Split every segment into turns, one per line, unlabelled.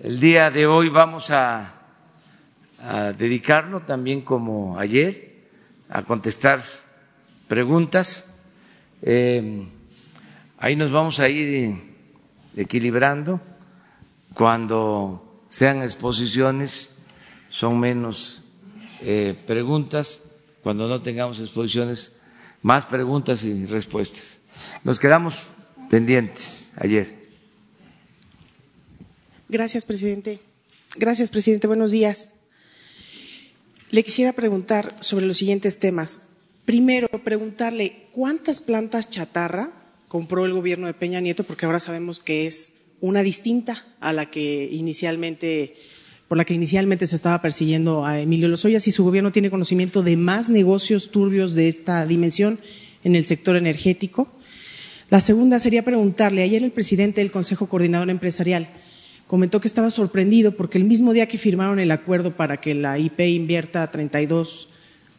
El día de hoy vamos a, dedicarlo también como ayer a contestar preguntas. Eh, ahí nos vamos a ir equilibrando. Cuando sean exposiciones son menos eh, preguntas. Cuando no tengamos exposiciones, más preguntas y respuestas. Nos quedamos pendientes ayer.
Gracias, presidente. Gracias, presidente. Buenos días. Le quisiera preguntar sobre los siguientes temas. Primero, preguntarle cuántas plantas chatarra compró el gobierno de Peña Nieto, porque ahora sabemos que es una distinta a la que inicialmente, por la que inicialmente se estaba persiguiendo a Emilio Lozoya, si su gobierno tiene conocimiento de más negocios turbios de esta dimensión en el sector energético. La segunda sería preguntarle, ayer el presidente del Consejo Coordinador Empresarial comentó que estaba sorprendido porque el mismo día que firmaron el acuerdo para que la IP invierta 32,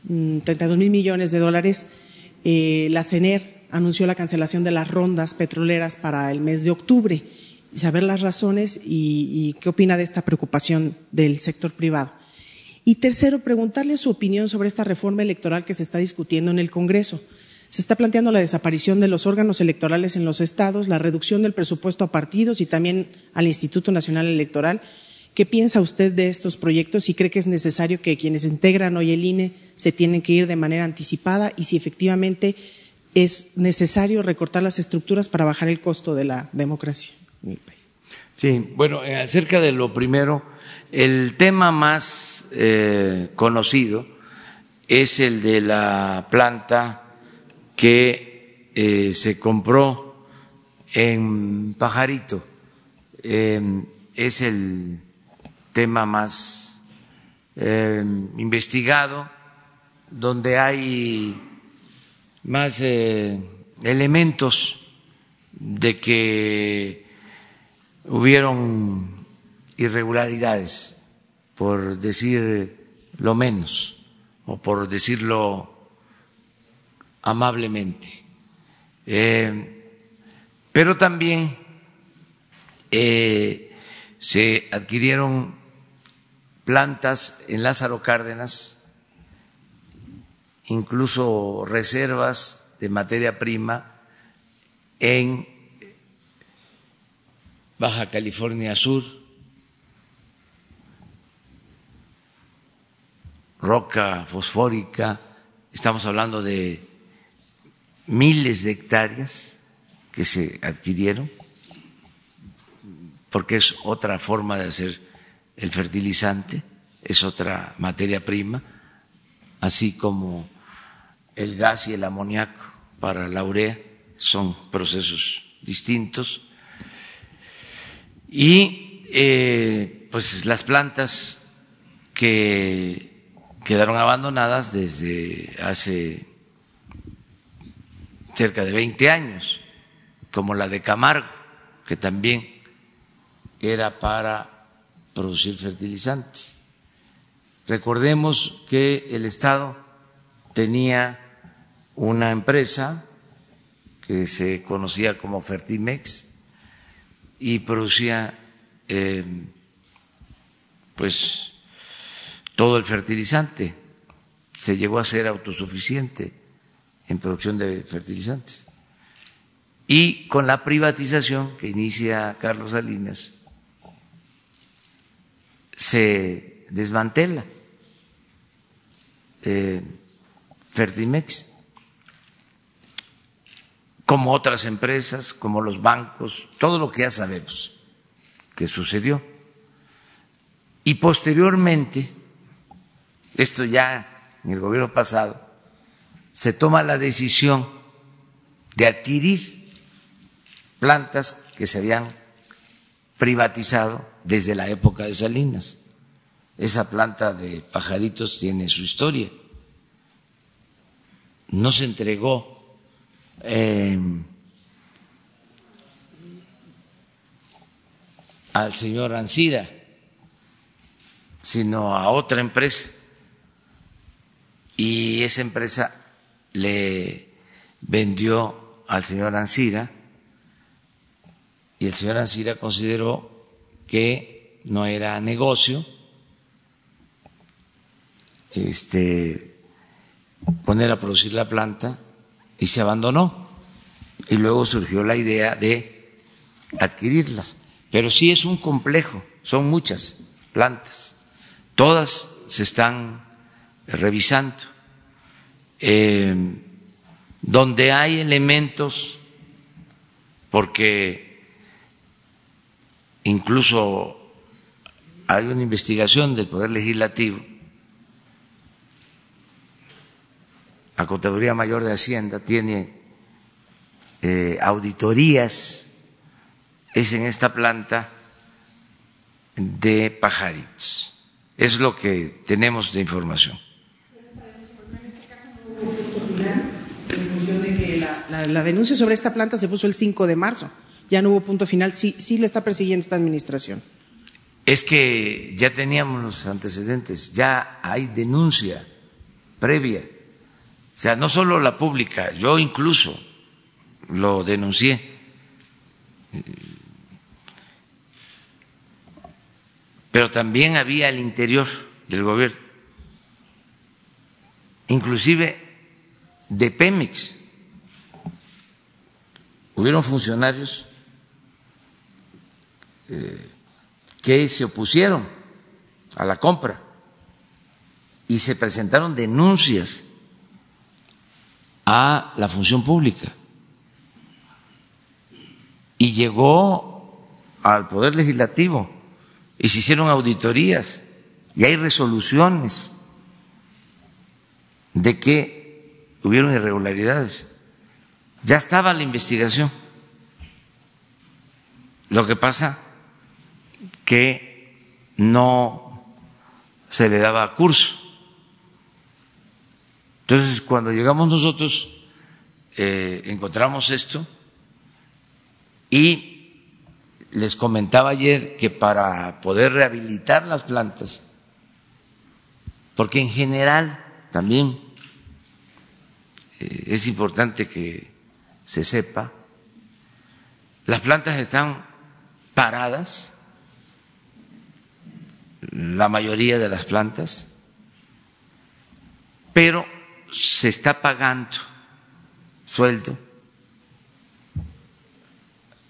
mm, mil millones de dólares, eh, la CENER anunció la cancelación de las rondas petroleras para el mes de octubre. Y saber las razones y qué opina de esta preocupación del sector privado. Y tercero, preguntarle su opinión sobre esta reforma electoral que se está discutiendo en el Congreso. Se está planteando la desaparición de los órganos electorales en los estados, la reducción del presupuesto a partidos y también al Instituto Nacional Electoral. ¿Qué piensa usted de estos proyectos y cree que es necesario que quienes integran hoy el INE se tienen que ir de manera anticipada y si efectivamente es necesario recortar las estructuras para bajar el costo de la democracia en el país?
Sí, bueno, eh, acerca de lo primero, el tema más eh, conocido es el de la planta que eh, se compró en Pajarito. Em, es el tema más em, investigado, donde hay más eh, elementos de que hubieron irregularidades, por decir lo menos, o por decirlo amablemente. Eh, pero también eh, se adquirieron plantas en Lázaro Cárdenas, incluso reservas de materia prima en Baja California Sur, roca fosfórica, estamos hablando de miles de hectáreas que se adquirieron, porque es otra forma de hacer el fertilizante, es otra materia prima, así como el gas y el amoníaco para la urea son procesos distintos. Y eh, pues las plantas que quedaron abandonadas desde hace cerca de 20 años, como la de Camargo, que también era para producir fertilizantes. Recordemos que el Estado tenía una empresa que se conocía como Fertimex y producía eh, pues todo el fertilizante, se llegó a ser autosuficiente en producción de fertilizantes. Y con la privatización que inicia Carlos Salinas, se desmantela eh, Fertimex, como otras empresas, como los bancos, todo lo que ya sabemos que sucedió. Y posteriormente, esto ya en el gobierno pasado, se toma la decisión de adquirir plantas que se habían privatizado desde la época de Salinas. Esa planta de pajaritos tiene su historia. No se entregó em, al señor Ancira, sino a otra empresa. Y esa empresa le vendió al señor Ansira y el señor Ansira consideró que no era negocio este, poner a producir la planta y se abandonó. Y luego surgió la idea de adquirirlas. Pero sí es un complejo, son muchas plantas. Todas se están revisando. Eh, donde hay elementos, porque incluso hay una investigación del Poder Legislativo, la Contaduría Mayor de Hacienda tiene eh, auditorías, es en esta planta de pajaritos. Es lo que tenemos de información.
La, denuncia sobre esta planta se puso el 5 de marzo. Ya no hubo punto final. Sí, sí lo está persiguiendo esta administración.
Es que ya teníamos los antecedentes, ya hay denuncia previa. O sea, no solo la pública, yo incluso lo denuncié. pero también había el interior del gobierno, inclusive de Pemex. Hubieron funcionarios eh, que se opusieron a la compra y se presentaron denuncias a la función pública. Y llegó al Poder Legislativo y se hicieron auditorías y hay resoluciones de que hubieron irregularidades. Ya estaba la investigación. Lo que pasa que no se le daba curso. Entonces, cuando llegamos nosotros, eh, encontramos esto y les comentaba ayer que para poder rehabilitar las plantas, porque en general también eh, es importante que se sepa, las plantas están paradas, la mayoría de las plantas, pero se está pagando sueldo,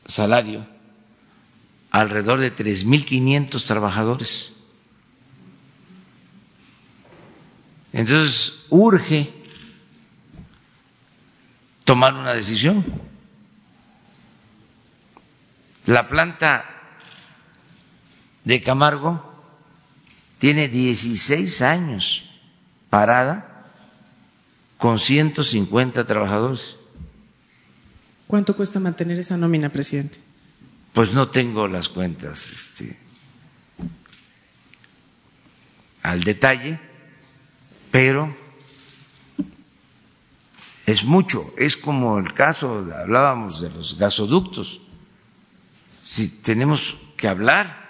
salario alrededor de 3.500 trabajadores. Entonces, urge tomar una decisión. La planta de Camargo tiene 16 años parada con 150 trabajadores.
¿Cuánto cuesta mantener esa nómina, presidente?
Pues no tengo las cuentas este, al detalle, pero es mucho. Es como el caso, hablábamos de los gasoductos. Si tenemos que hablar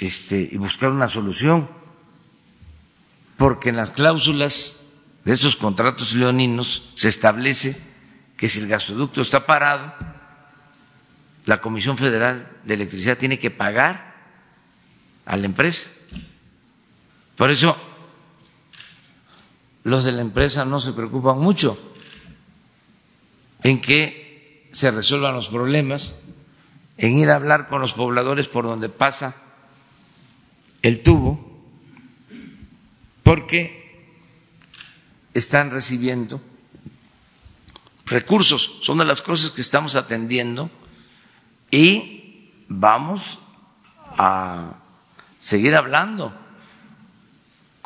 este, y buscar una solución, porque en las cláusulas de esos contratos leoninos se establece que si el gasoducto está parado, la Comisión Federal de Electricidad tiene que pagar a la empresa. Por eso los de la empresa no se preocupan mucho en que se resuelvan los problemas, en ir a hablar con los pobladores por donde pasa el tubo, porque están recibiendo recursos. Son de las cosas que estamos atendiendo y vamos a seguir hablando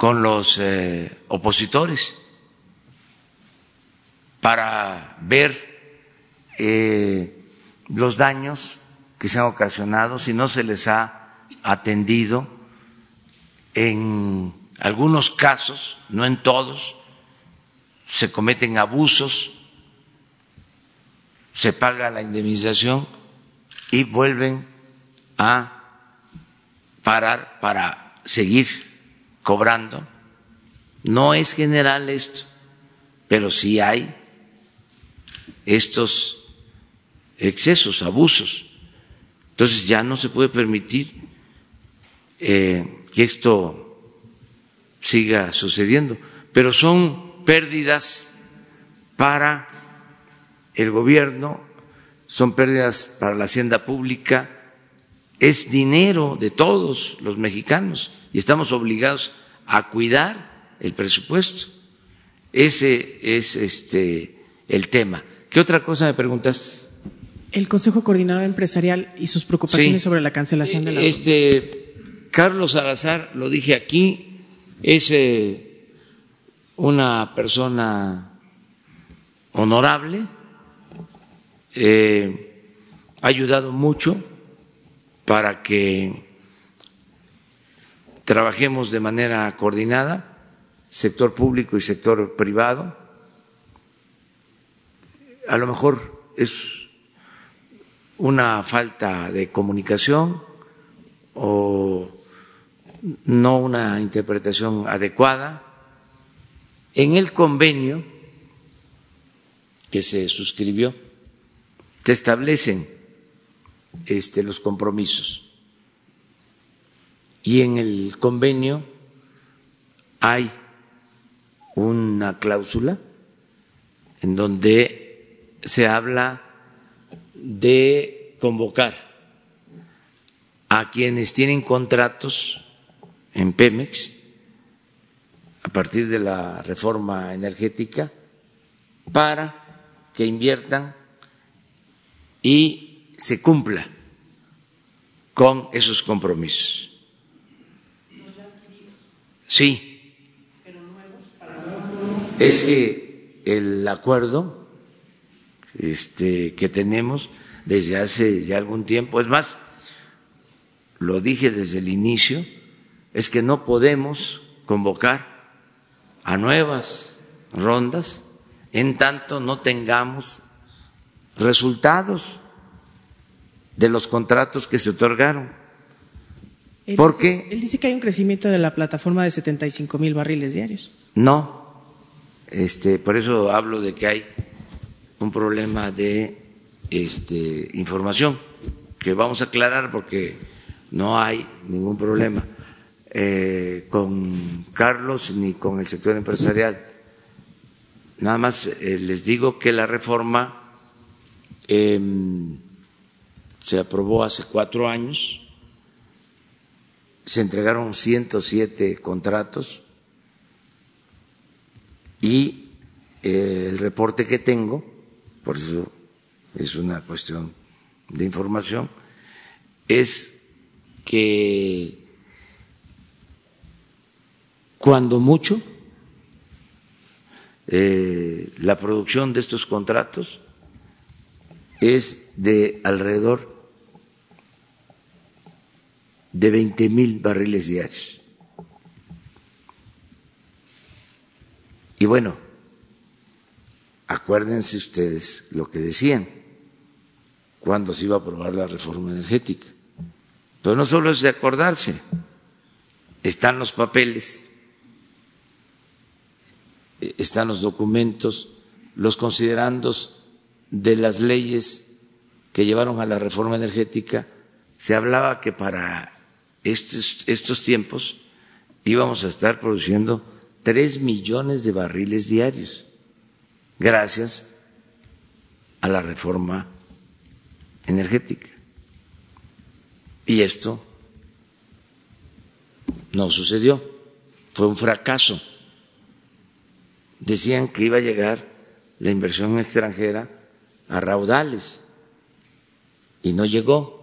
con los eh, opositores para ver eh, los daños que se han ocasionado, si no se les ha atendido en algunos casos, no en todos, se cometen abusos, se paga la indemnización y vuelven a parar para seguir cobrando. No es general esto, pero sí hay estos excesos, abusos. Entonces ya no se puede permitir eh, que esto siga sucediendo, pero son pérdidas para el gobierno, son pérdidas para la hacienda pública, es dinero de todos los mexicanos y estamos obligados a cuidar el presupuesto. Ese es este el tema. ¿Qué otra cosa me preguntas?
El Consejo Coordinador Empresarial y sus preocupaciones sobre la cancelación de la.
Este Carlos Salazar, lo dije aquí, es eh, una persona honorable, eh, ha ayudado mucho para que trabajemos de manera coordinada, sector público y sector privado. A lo mejor es una falta de comunicación o no una interpretación adecuada. En el convenio que se suscribió se establecen este, los compromisos y en el convenio hay una cláusula en donde se habla de convocar a quienes tienen contratos en Pemex a partir de la reforma energética para que inviertan y se cumpla con esos compromisos. Sí. Es que el acuerdo este, que tenemos desde hace ya algún tiempo, es más, lo dije desde el inicio, es que no podemos convocar a nuevas rondas en tanto no tengamos resultados de los contratos que se otorgaron.
Él
Porque
dice, él dice que hay un crecimiento de la plataforma de 75 mil barriles diarios.
no, este, por eso hablo de que hay un problema de este, información que vamos a aclarar porque no hay ningún problema eh, con Carlos ni con el sector empresarial. Nada más eh, les digo que la reforma eh, se aprobó hace cuatro años, se entregaron 107 contratos y eh, el reporte que tengo, por eso es una cuestión de información, es que cuando mucho eh, la producción de estos contratos es de alrededor de 20 mil barriles diarios. Y bueno, acuérdense ustedes lo que decían cuando se iba a aprobar la reforma energética. Pero no solo es de acordarse, están los papeles, están los documentos, los considerandos de las leyes que llevaron a la reforma energética, se hablaba que para estos, estos tiempos íbamos a estar produciendo tres millones de barriles diarios, gracias a la reforma energética. Y esto no sucedió, fue un fracaso. Decían que iba a llegar la inversión extranjera a raudales y no llegó.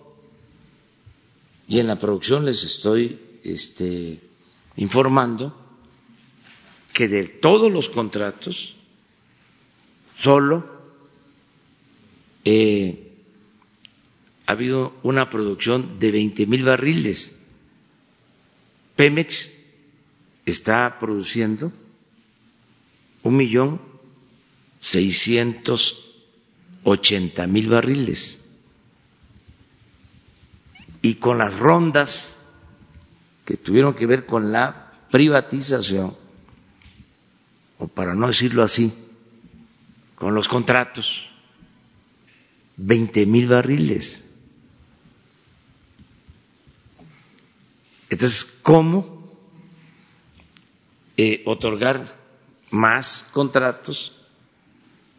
Y en la producción les estoy este, informando que de todos los contratos, solo eh, ha habido una producción de 20 mil barriles. Pemex está produciendo un millón seiscientos ochenta mil barriles. Y con las rondas que tuvieron que ver con la privatización, o para no decirlo así, con los contratos, 20 mil barriles. Entonces, ¿cómo eh, otorgar más contratos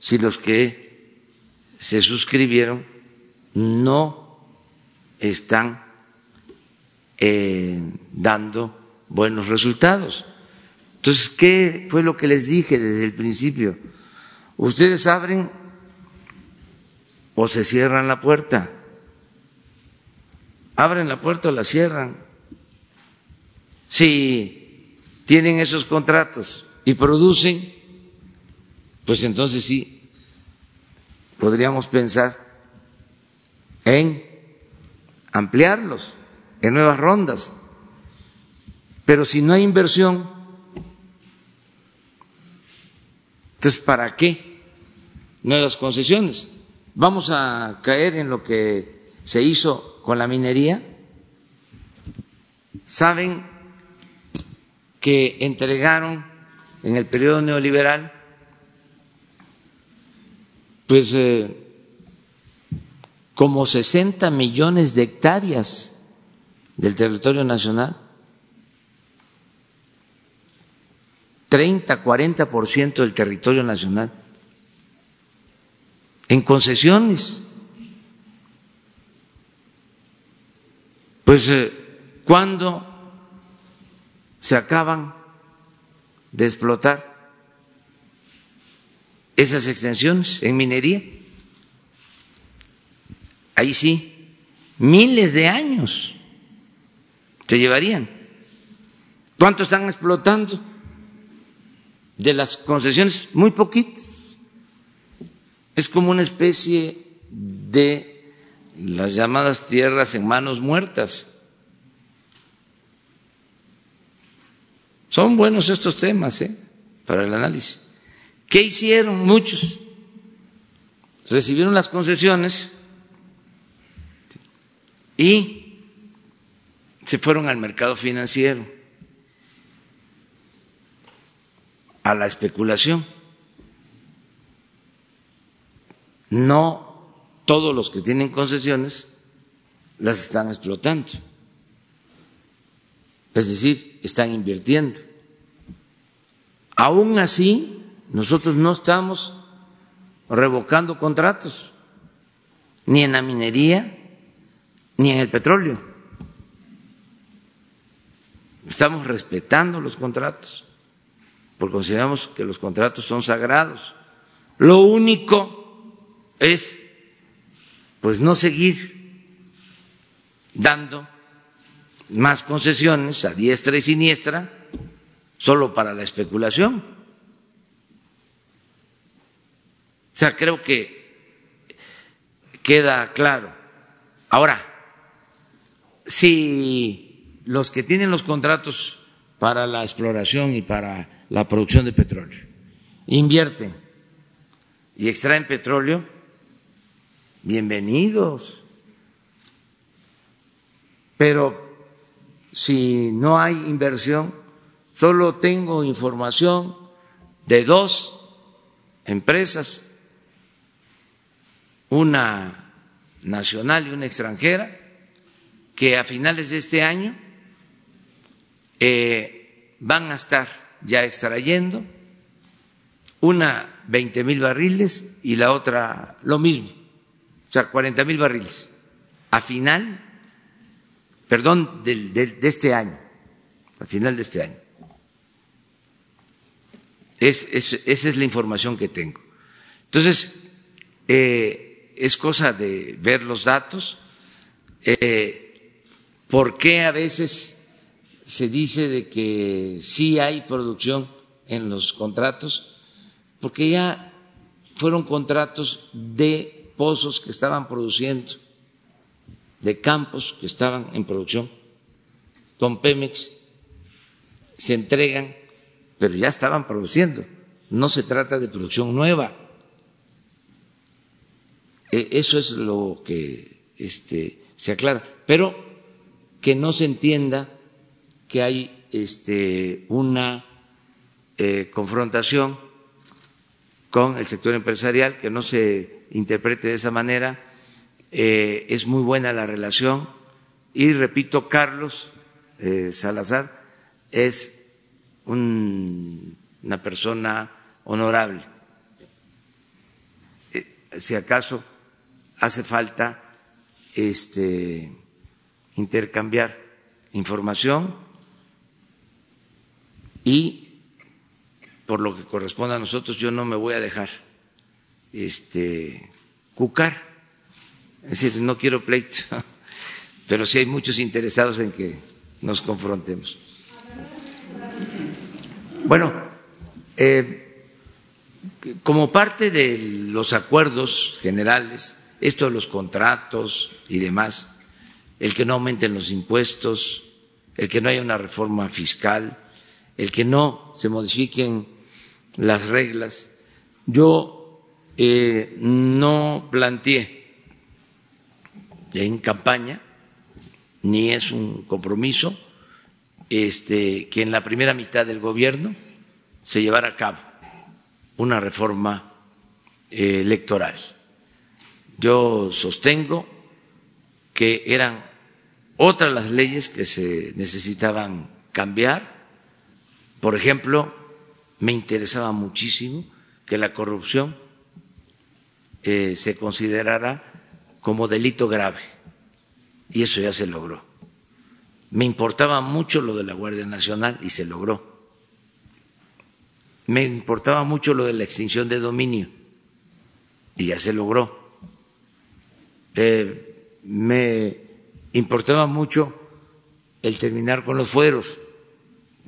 si los que se suscribieron no están eh, dando buenos resultados? Entonces, ¿qué fue lo que les dije desde el principio? Ustedes abren o se cierran la puerta. Abren la puerta o la cierran. Si tienen esos contratos y producen, pues entonces sí, podríamos pensar en ampliarlos en nuevas rondas. Pero si no hay inversión, entonces ¿para qué nuevas concesiones? Vamos a caer en lo que se hizo con la minería. Saben que entregaron en el periodo neoliberal, pues eh, como 60 millones de hectáreas del territorio nacional, 30, 40% del territorio nacional en concesiones. Pues, eh, ¿cuándo se acaban de explotar esas extensiones en minería? Ahí sí, miles de años se llevarían. ¿Cuánto están explotando de las concesiones? Muy poquitos es como una especie de las llamadas tierras en manos muertas. Son buenos estos temas ¿eh? para el análisis. ¿Qué hicieron muchos? Recibieron las concesiones y se fueron al mercado financiero, a la especulación. No todos los que tienen concesiones las están explotando. Es decir, están invirtiendo. Aún así, nosotros no estamos revocando contratos, ni en la minería, ni en el petróleo. Estamos respetando los contratos, porque consideramos que los contratos son sagrados. Lo único es pues no seguir dando más concesiones a diestra y siniestra solo para la especulación. O sea, creo que queda claro. Ahora, si los que tienen los contratos para la exploración y para la producción de petróleo invierten y extraen petróleo, bienvenidos. Pero si no hay inversión, solo tengo información de dos empresas, una nacional y una extranjera, que a finales de este año eh, van a estar ya extrayendo, una 20 mil barriles y la otra lo mismo o sea, 40 mil barriles, a final, perdón, de, de, este año, a final de este año. Es, es, esa es la información que tengo. Entonces, eh, es cosa de ver los datos. Eh, ¿Por qué a veces se dice de que sí hay producción en los contratos? Porque ya fueron contratos de pozos que estaban produciendo, de campos que estaban en producción, con Pemex, se entregan, pero ya estaban produciendo. No se trata de producción nueva. E, eso es lo que este, se aclara. Pero que no se entienda que hay este, una eh, confrontación con el sector empresarial, que no se interprete de esa manera. Eh, es muy buena la relación y repito, Carlos eh, Salazar es una persona honorable. Si acaso hace falta este, intercambiar información y por lo que corresponde a nosotros yo no me voy a dejar este, cucar. Es decir, no quiero pleito, pero sí hay muchos interesados en que nos confrontemos. Bueno, eh, como parte de los acuerdos generales, esto de los contratos y demás, el que no aumenten los impuestos, el que no haya una reforma fiscal, el que no se modifiquen las reglas, yo eh, no planteé en campaña, ni es un compromiso, este, que en la primera mitad del gobierno se llevara a cabo una reforma eh, electoral. Yo sostengo que eran otras las leyes que se necesitaban cambiar. Por ejemplo, me interesaba muchísimo que la corrupción eh, se considerara como delito grave y eso ya se logró. Me importaba mucho lo de la Guardia Nacional y se logró. Me importaba mucho lo de la extinción de dominio y ya se logró. Eh, me importaba mucho el terminar con los fueros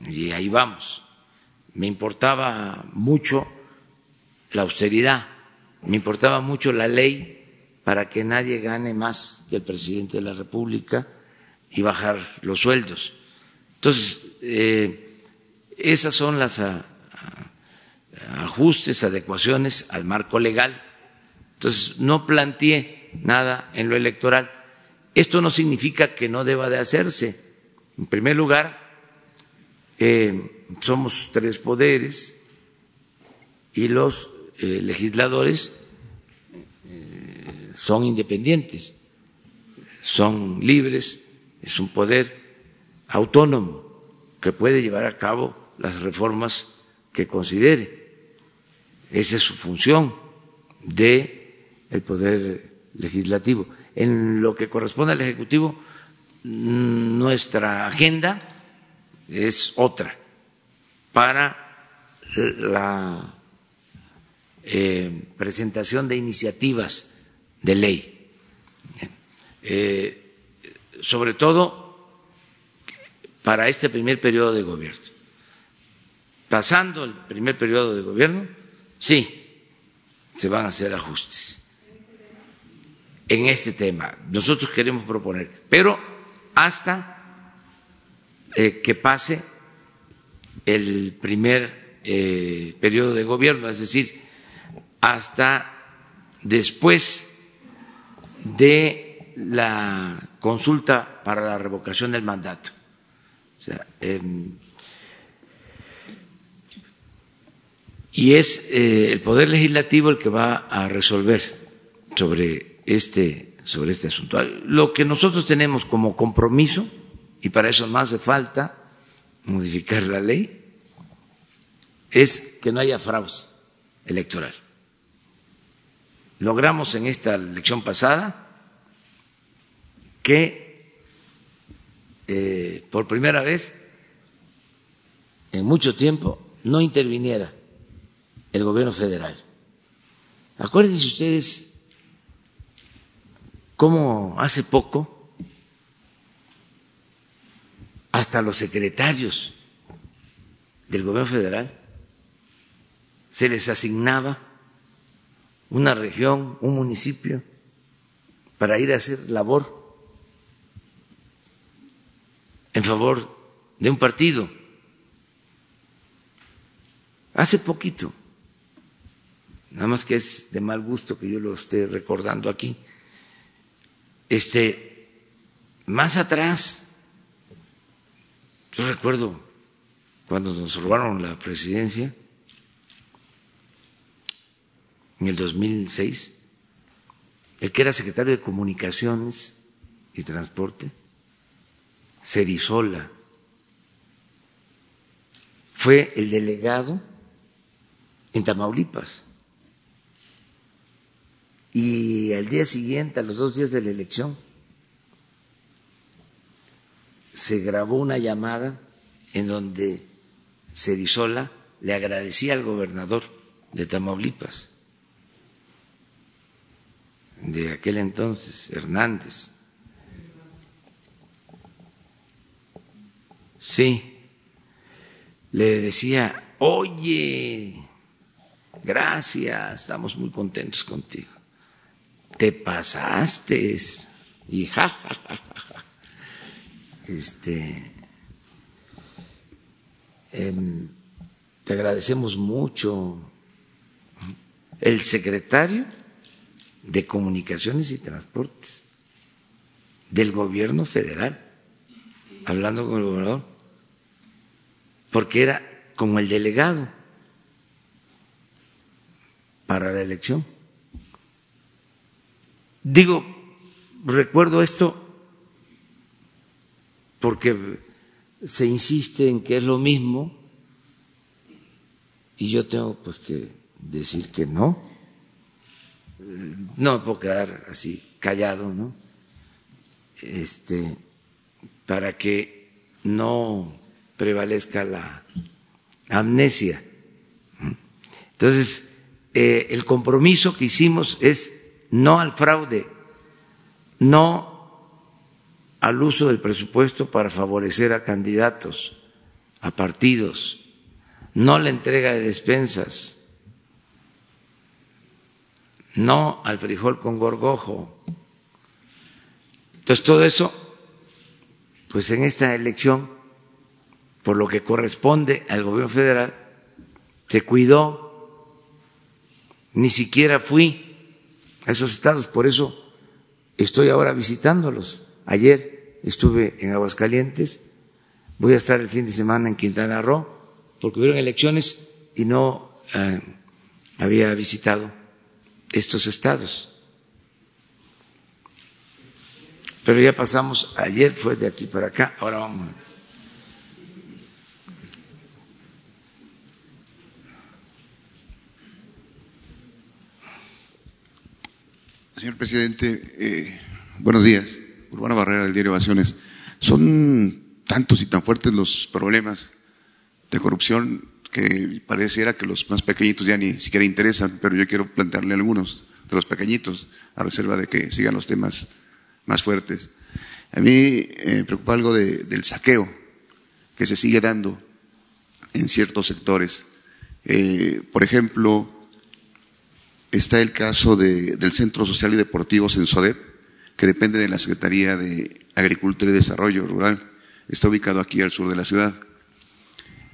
y ahí vamos. Me importaba mucho la austeridad, me importaba mucho la ley para que nadie gane más que el presidente de la República y bajar los sueldos. Entonces, eh, esas son las ajustes, adecuaciones al marco legal. Entonces, no planteé nada en lo electoral. Esto no significa que no deba de hacerse. En primer lugar, eh, somos tres poderes y los eh, legisladores son independientes, son libres es un poder autónomo que puede llevar a cabo las reformas que considere. Esa es su función de el poder legislativo. En lo que corresponde al ejecutivo, nuestra agenda es otra para la eh, presentación de iniciativas de ley. Eh, sobre todo para este primer periodo de gobierno. Pasando el primer periodo de gobierno, sí, se van a hacer ajustes en este tema. Nosotros queremos proponer, pero hasta eh, que pase el primer eh, periodo de gobierno, es decir, hasta después de la consulta para la revocación del mandato. Em, y es eh, el Poder Legislativo el que va a resolver sobre este, sobre este asunto. Lo que nosotros tenemos como compromiso, y para eso no hace falta modificar la ley, es que no haya fraude electoral. Logramos en esta elección pasada que eh, por primera vez en mucho tiempo no interviniera el gobierno federal. Acuérdense ustedes cómo hace poco hasta los secretarios del gobierno federal se les asignaba una región, un municipio, para ir a hacer labor en favor de un partido. Hace poquito, nada más que es de mal gusto que yo lo esté recordando aquí, este, más atrás, yo recuerdo cuando nos robaron la presidencia, en el 2006, el que era secretario de Comunicaciones y Transporte, se fue el delegado en Tamaulipas. Y al día siguiente, a los dos días de la elección, se grabó una llamada en donde Cerizola le agradecía al gobernador de Tamaulipas, de aquel entonces, Hernández. Sí, le decía, oye, gracias, estamos muy contentos contigo. Te pasaste y ja, Este, em, te agradecemos mucho. El secretario de Comunicaciones y Transportes del gobierno federal, hablando con el gobernador, porque era como el delegado para la elección. Digo, recuerdo esto porque se insiste en que es lo mismo y yo tengo pues que decir que no. No me puedo quedar así callado, ¿no? Este, para que no prevalezca la amnesia. Entonces, eh, el compromiso que hicimos es no al fraude, no al uso del presupuesto para favorecer a candidatos, a partidos, no la entrega de despensas, no al frijol con gorgojo. Entonces todo eso, pues en esta elección, por lo que corresponde al gobierno federal, se cuidó, ni siquiera fui a esos estados, por eso estoy ahora visitándolos. Ayer estuve en Aguascalientes, voy a estar el fin de semana en Quintana Roo porque hubieron elecciones y no eh, había visitado estos estados. Pero ya pasamos, ayer fue de aquí para acá, ahora vamos.
Señor presidente, eh, buenos días. Urbana Barrera del diario Ovaciones. Son tantos y tan fuertes los problemas de corrupción que pareciera que los más pequeñitos ya ni siquiera interesan, pero yo quiero plantearle algunos de los pequeñitos, a reserva de que sigan los temas más fuertes. A mí eh, me preocupa algo del saqueo que se sigue dando en ciertos sectores. Eh, por ejemplo, está el caso del Centro Social y Deportivo Sensodep, que depende de la Secretaría de Agricultura y Desarrollo Rural. Está ubicado aquí al sur de la ciudad.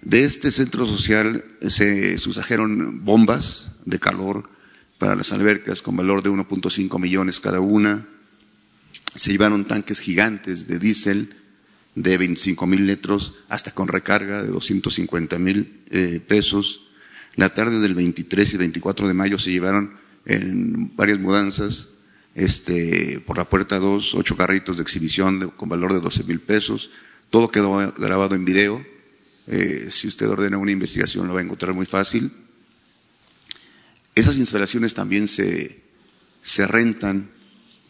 De este centro social se sustrajeron bombas de calor para las albercas con valor de 1.5 millones cada una. Se llevaron tanques gigantes de diésel de 25 mil litros hasta con recarga de 250 mil eh, pesos. La tarde del 23 y 24 de mayo se llevaron en varias mudanzas este, por la puerta 2, ocho carritos de exhibición con valor de 12 mil pesos. Todo quedó grabado en video eh, si usted ordena una investigación lo va a encontrar muy fácil. Esas instalaciones también se, se rentan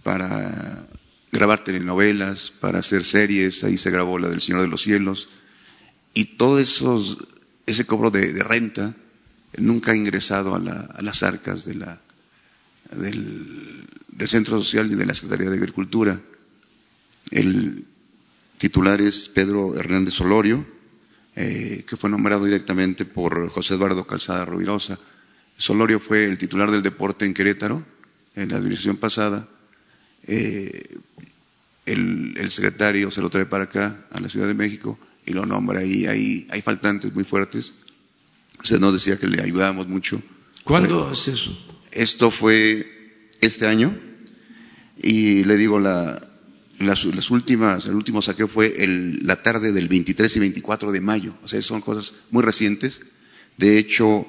para grabar telenovelas, para hacer series, ahí se grabó la del Señor de los Cielos, y todo esos, ese cobro de, renta nunca ha ingresado a, las arcas de la, del, Centro Social ni de la Secretaría de Agricultura. El titular es Pedro Hernández Solorio, eh, que fue nombrado directamente por José Eduardo Calzada Rubirosa. Solorio fue el titular del deporte en Querétaro, en la administración pasada. Eh, el, secretario se lo trae para acá, a la Ciudad de México, y lo nombra ahí. Hay faltantes muy fuertes. Usted nos decía que le ayudábamos mucho.
¿Cuándo es eso?
Esto fue este año, y le digo, la, las, últimas, el último saqueo fue el, la tarde del 23 y 24 de mayo. O sea, son cosas muy recientes. De hecho,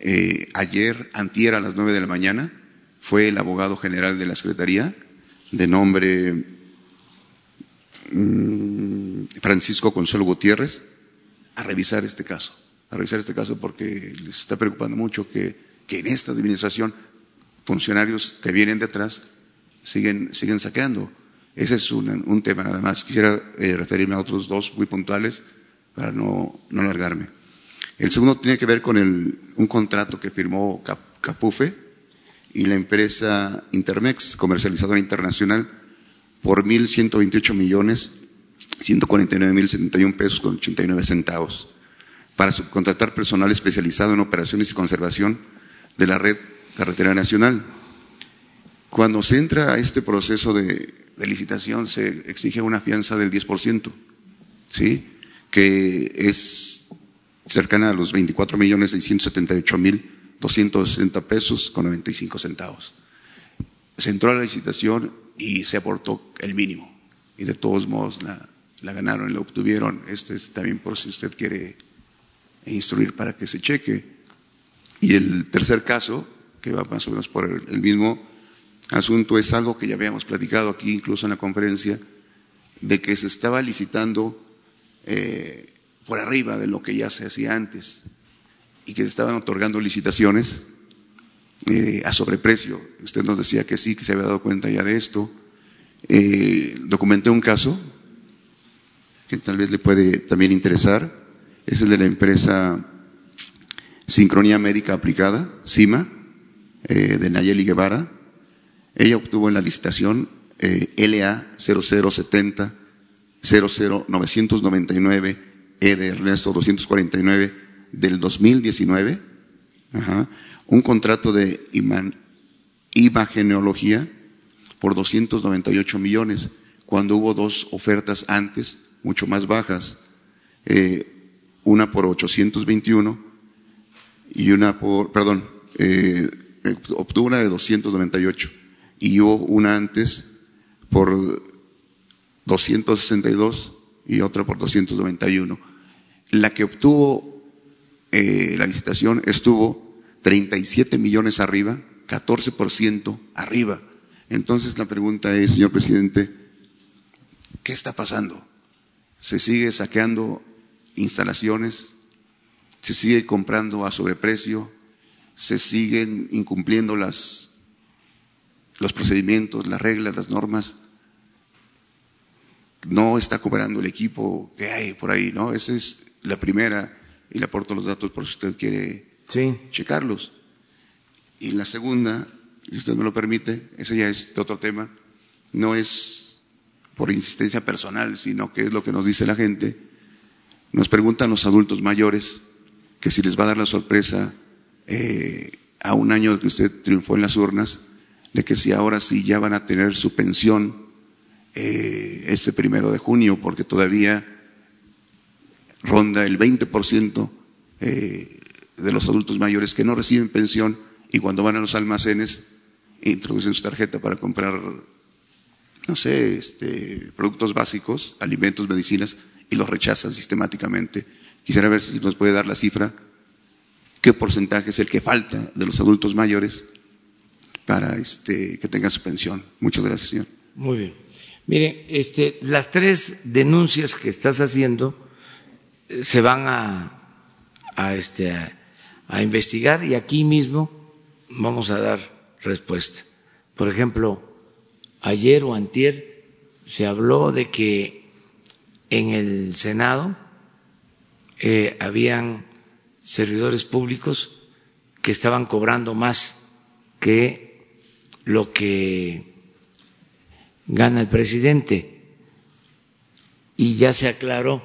eh, ayer, antier a las 9 de la mañana, fue el abogado general de la Secretaría, de nombre mm, Francisco Consuelo Gutiérrez, a revisar este caso. A revisar este caso porque les está preocupando mucho que, que en esta administración funcionarios que vienen detrás siguen, siguen saqueando. Ese es un, un tema nada más. Quisiera eh, referirme a otros dos muy puntuales para no, no alargarme. El segundo tiene que ver con el, un contrato que firmó Capufe y la empresa Intermex, comercializadora internacional, por 1.128 millones 149.071 pesos con 89 centavos para subcontratar personal especializado en operaciones y conservación de la red carretera nacional. Cuando se entra a este proceso de, licitación se exige una fianza del 10%, ¿sí? que es cercana a los 24 millones 678 mil 260 pesos con 95 centavos. Se entró a la licitación y se aportó el mínimo. Y de todos modos la, la ganaron la obtuvieron. Este es también por si usted quiere instruir para que se cheque. Y el tercer caso, que va más o menos por el mismo asunto es algo que ya habíamos platicado aquí, incluso en la conferencia, de que se estaba licitando eh, por arriba de lo que ya se hacía antes y que se estaban otorgando licitaciones eh, a sobreprecio. Usted nos decía que sí, que se había dado cuenta ya de esto. Eh, documenté un caso que tal vez le puede también interesar, es el de la empresa Sincronía Médica Aplicada, CIMA, de Nayeli Guevara, ella obtuvo en la licitación eh, LA 0070 00999 E de Ernesto 249 del 2019, un contrato de imageneología por 298 millones, cuando hubo dos ofertas antes, mucho más bajas, eh, una por 821 y una por, perdón, eh, obtuvo una de 298 y hubo una antes por 262 y otra por 291. La que obtuvo eh, la licitación estuvo 37 millones arriba, 14% arriba. Entonces la pregunta es, señor presidente, ¿qué está pasando? ¿Se sigue saqueando instalaciones? ¿Se sigue comprando a sobreprecio? ¿Se siguen incumpliendo las los procedimientos, las reglas, las normas. No está cobrando el equipo que hay por ahí, ¿no? Esa es la primera y le aporto los datos por si usted quiere checarlos. Y la segunda, si usted me lo permite, ese ya es otro tema, no es por insistencia personal, sino que es lo que nos dice la gente. Nos preguntan los adultos mayores que si les va a dar la sorpresa eh, a un año de que usted triunfó en las urnas, de que si ahora sí ya van a tener su pensión eh, este primero de junio, porque todavía ronda el 20% eh, de los adultos mayores que no reciben pensión y cuando van a los almacenes introducen su tarjeta para comprar, no sé, este, productos básicos, alimentos, medicinas, y los rechazan sistemáticamente. Quisiera ver si nos puede dar la cifra, qué porcentaje es el que falta de los adultos mayores para este, que tenga su pensión. Muchas gracias, señor.
Muy bien. Mire, este, las tres denuncias que estás haciendo eh, se van a, a, este, a, investigar y aquí mismo vamos a dar respuesta. Por ejemplo, ayer o antier se habló de que en el Senado eh, habían servidores públicos que estaban cobrando más que lo que gana el presidente y ya se aclaró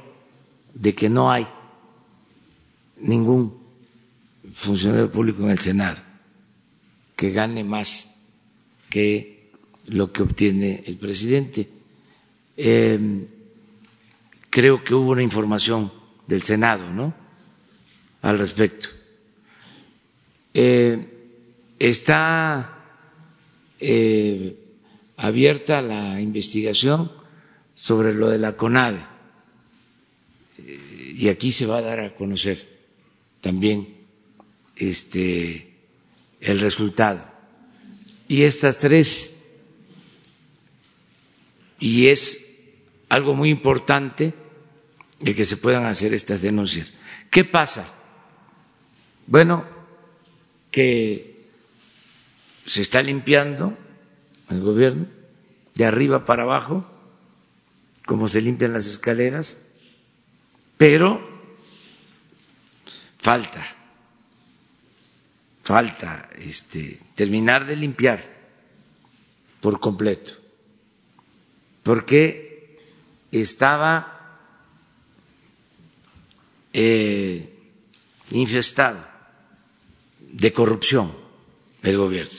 de que no hay ningún funcionario público en el Senado que gane más que lo que obtiene el presidente. Em, creo que hubo una información del Senado, ¿no? Al respecto. Eh, está eh, abierta la investigación sobre lo de la CONADE eh, y aquí se va a dar a conocer también este el resultado. Y estas tres, y es algo muy importante el que se puedan hacer estas denuncias. ¿Qué pasa Bueno, que se está limpiando el gobierno de arriba para abajo, como se limpian las escaleras, pero falta, falta este, terminar de limpiar por completo, porque estaba eh, infestado de corrupción el gobierno,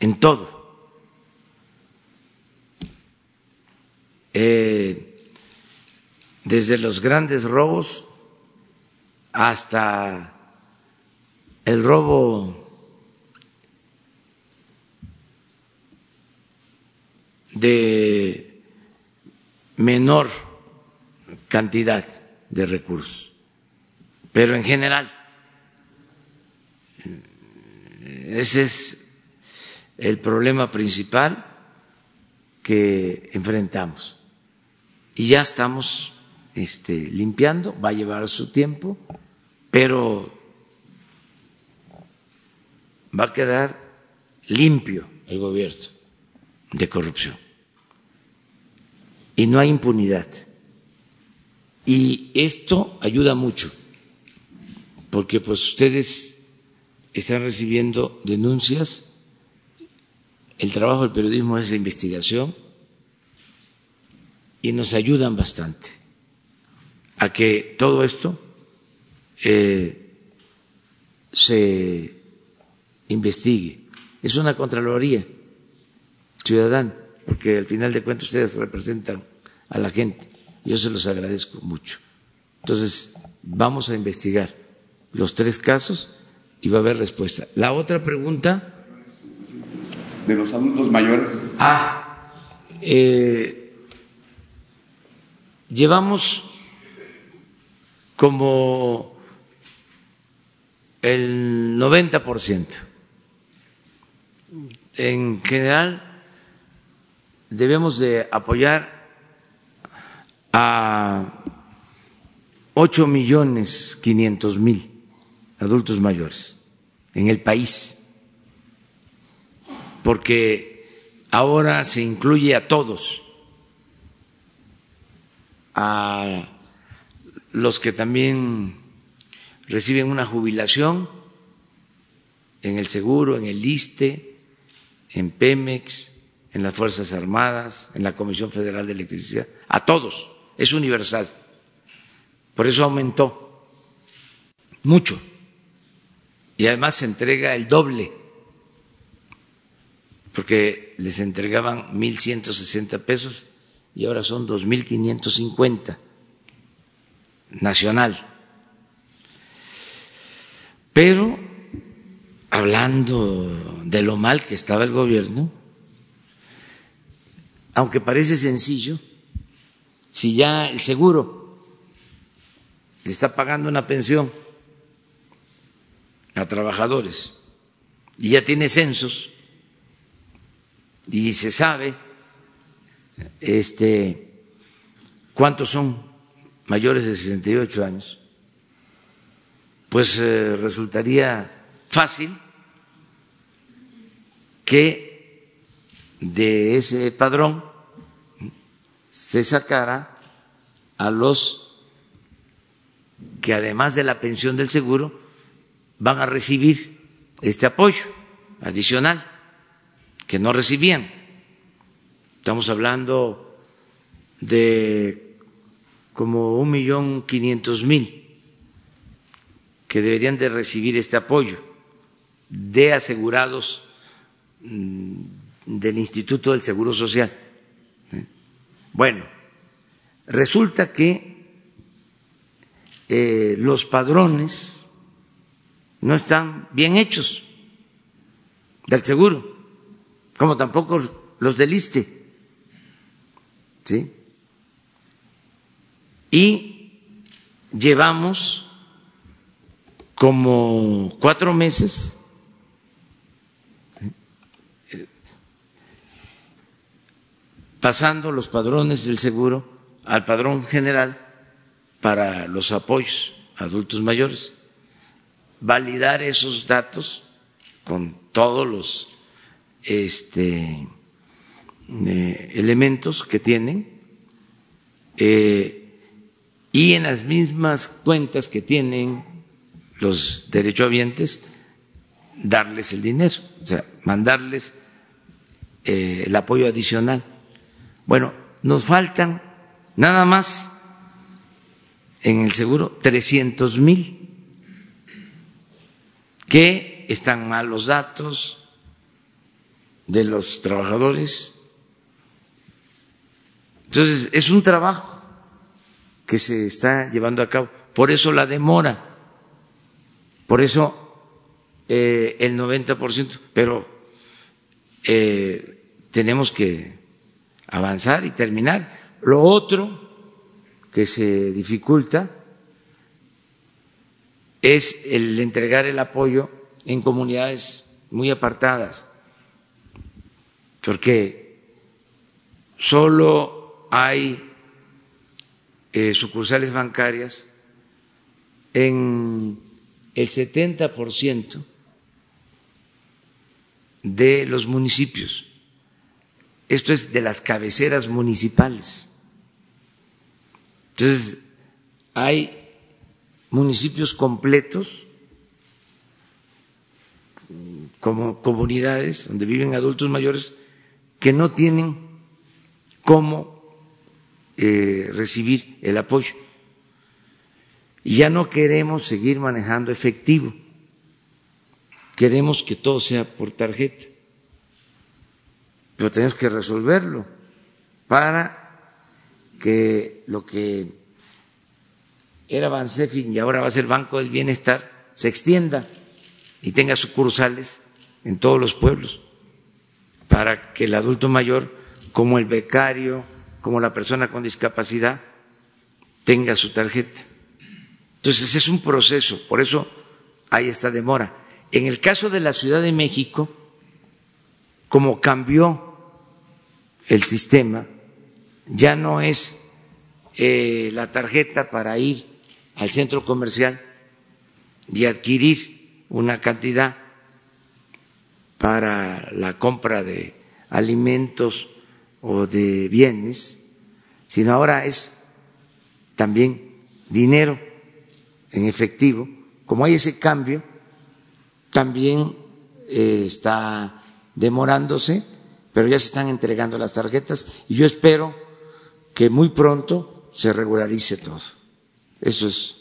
en todo. Eh, desde los grandes robos hasta el robo de menor cantidad de recursos. Pero en general, ese es el problema principal que enfrentamos. Y ya estamos este, limpiando, va a llevar su tiempo, pero va a quedar limpio el gobierno de corrupción. Y no hay impunidad. Y esto ayuda mucho, porque pues ustedes están recibiendo denuncias, el trabajo del periodismo es de investigación y nos ayudan bastante a que todo esto eh, se investigue. Es una Contraloría ciudadana, porque al final de cuentas ustedes representan a la gente. Yo se los agradezco mucho. Entonces, vamos a investigar los tres casos y va a haber respuesta. La otra pregunta.
De los adultos mayores.
Ah, eh, llevamos como el 90%. En general, debemos de apoyar a ocho millones quinientos mil adultos mayores en el país, porque ahora se incluye a todos, a los que también reciben una jubilación en el seguro, en el ISTE, en Pemex, en las Fuerzas Armadas, en la Comisión Federal de Electricidad, a todos es universal. Por eso aumentó mucho. Y además se entrega el doble, porque les entregaban 1.160 pesos y ahora son 2.550 nacional. Pero, hablando de lo mal que estaba el gobierno, aunque parece sencillo, si ya el seguro le está pagando una pensión a trabajadores y ya tiene censos y se sabe este cuántos son mayores de 68 años, pues eh, resultaría fácil que de ese padrón se sacara a los que además de la pensión del seguro van a recibir este apoyo adicional que no recibían. Estamos hablando de como un millón quinientos mil que deberían de recibir este apoyo de asegurados mm, del Instituto del Seguro Social bueno, resulta que eh, los padrones no están bien hechos del seguro, como tampoco los del ISTE. ¿Sí? Y llevamos como cuatro meses pasando los padrones del seguro al padrón general para los apoyos a adultos mayores. validar esos datos con todos los este, eh, elementos que tienen eh, y en las mismas cuentas que tienen los derechohabientes darles el dinero, o sea, mandarles eh, el apoyo adicional. Bueno, nos faltan nada más en el seguro 300 mil que están mal los datos de los trabajadores. Entonces, es un trabajo que se está llevando a cabo. Por eso la demora, por eso eh, el 90%, pero eh, tenemos que avanzar y terminar. Lo otro que se dificulta es el entregar el apoyo en comunidades muy apartadas, porque solo hay eh, sucursales bancarias en el 70% de los municipios. Esto es de las cabeceras municipales. Entonces, hay municipios completos como comunidades donde viven adultos mayores que no tienen cómo eh, recibir el apoyo. Y ya no queremos seguir manejando efectivo, queremos que todo sea por tarjeta, pero tenemos que resolverlo para que lo que era Bansefin y ahora va a ser Banco del Bienestar se extienda y tenga sucursales en todos los pueblos para que el adulto mayor, como el becario, como la persona con discapacidad, tenga su tarjeta. Entonces es un proceso, por eso hay esta demora. En el caso de la Ciudad de México, como cambió el sistema, ya no es eh, la tarjeta para ir al centro comercial y adquirir una cantidad para la compra de alimentos o de bienes, sino ahora es también dinero en efectivo. Como hay ese cambio, también eh, está demorándose, pero ya se están entregando las tarjetas y yo espero que muy pronto se regularice todo. Eso es.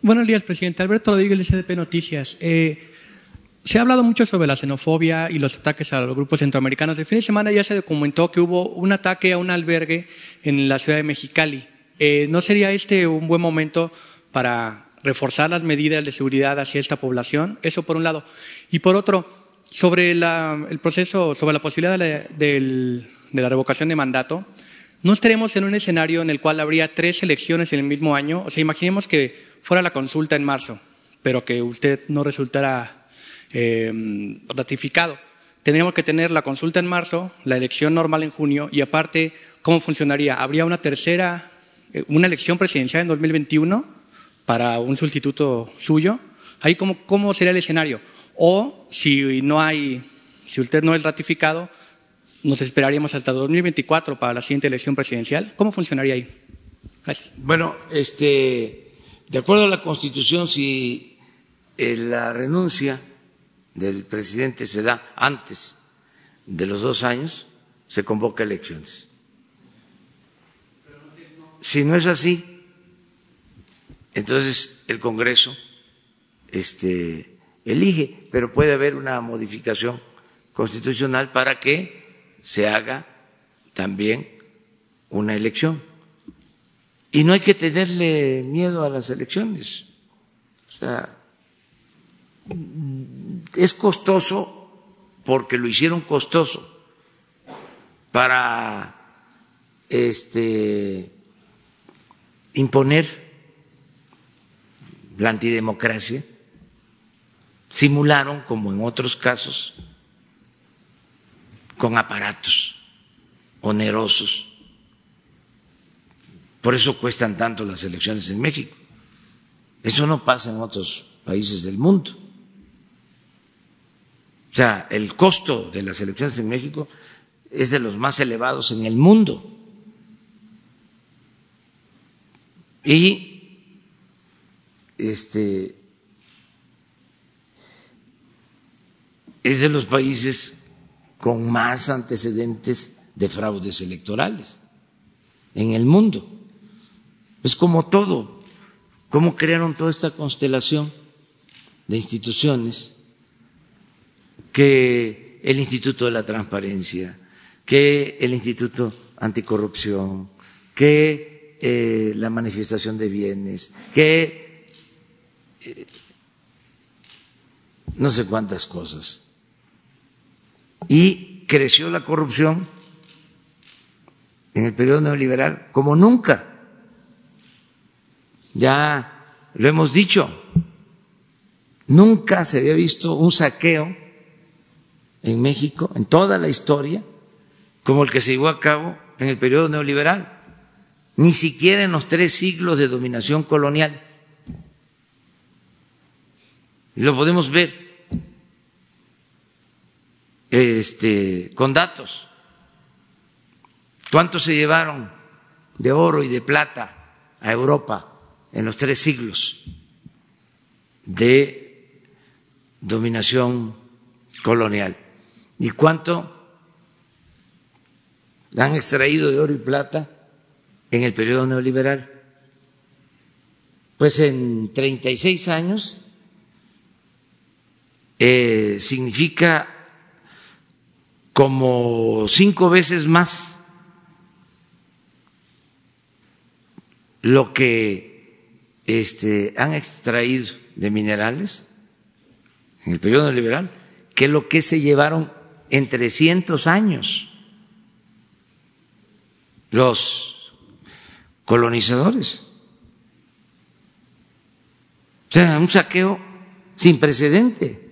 Buenos días, presidente. Alberto Rodríguez, de CDP Noticias. Eh, se ha hablado mucho sobre la xenofobia y los ataques a los grupos centroamericanos. El fin de semana ya se documentó que hubo un ataque a un albergue en la ciudad de Mexicali. Eh, ¿No sería este un buen momento para reforzar las medidas de seguridad hacia esta población? Eso por un lado. Y por otro, sobre el proceso, sobre la posibilidad de la, revocación de mandato, no estaremos en un escenario en el cual habría tres elecciones en el mismo año. O sea, imaginemos que fuera la consulta en marzo, pero que usted no resultara eh, ratificado. Tendríamos que tener la consulta en marzo, la elección normal en junio y aparte, ¿cómo funcionaría? ¿Habría una tercera, eh, una elección presidencial en 2021 para un sustituto suyo? Ahí, ¿cómo, cómo sería el escenario? O si no hay, si usted no es ratificado, nos esperaríamos hasta 2024 para la siguiente elección presidencial. ¿Cómo funcionaría ahí?
Gracias. Bueno, este, de acuerdo a la Constitución, si eh, la renuncia del presidente se da antes de los dos años, se convoca elecciones. Si no es así, entonces el Congreso este, elige, pero puede haber una modificación constitucional para que se haga también una elección. Y no hay que tenerle miedo a las elecciones. O sea, es costoso porque lo hicieron costoso para este imponer la antidemocracia simularon, como en otros casos, con aparatos onerosos Por eso cuestan tanto las elecciones en México. Eso no pasa en otros países del mundo. O sea, el costo de las elecciones en México es de los más elevados en el mundo. Y este es de los países con más antecedentes de fraudes electorales en el mundo. Es como todo, cómo crearon toda esta constelación de instituciones que el Instituto de la Transparencia, que el Instituto Anticorrupción, que eh, la manifestación de bienes, que no sé cuántas cosas y creció la corrupción en el periodo neoliberal como nunca. Ya lo hemos dicho, nunca se había visto un saqueo en México, en toda la historia, como el que se llevó a cabo en el periodo neoliberal, ni siquiera en los tres siglos de dominación colonial. Y lo podemos ver este, con datos. ¿Cuánto se llevaron de oro y de plata a Europa en los tres siglos de dominación colonial? ¿Y cuánto han extraído de oro y plata en el periodo neoliberal? Pues en 36 años eh, significa como cinco veces más lo que este, han extraído de minerales en el periodo liberal que lo que se llevaron en 300 años los colonizadores. O sea, un saqueo sin precedente.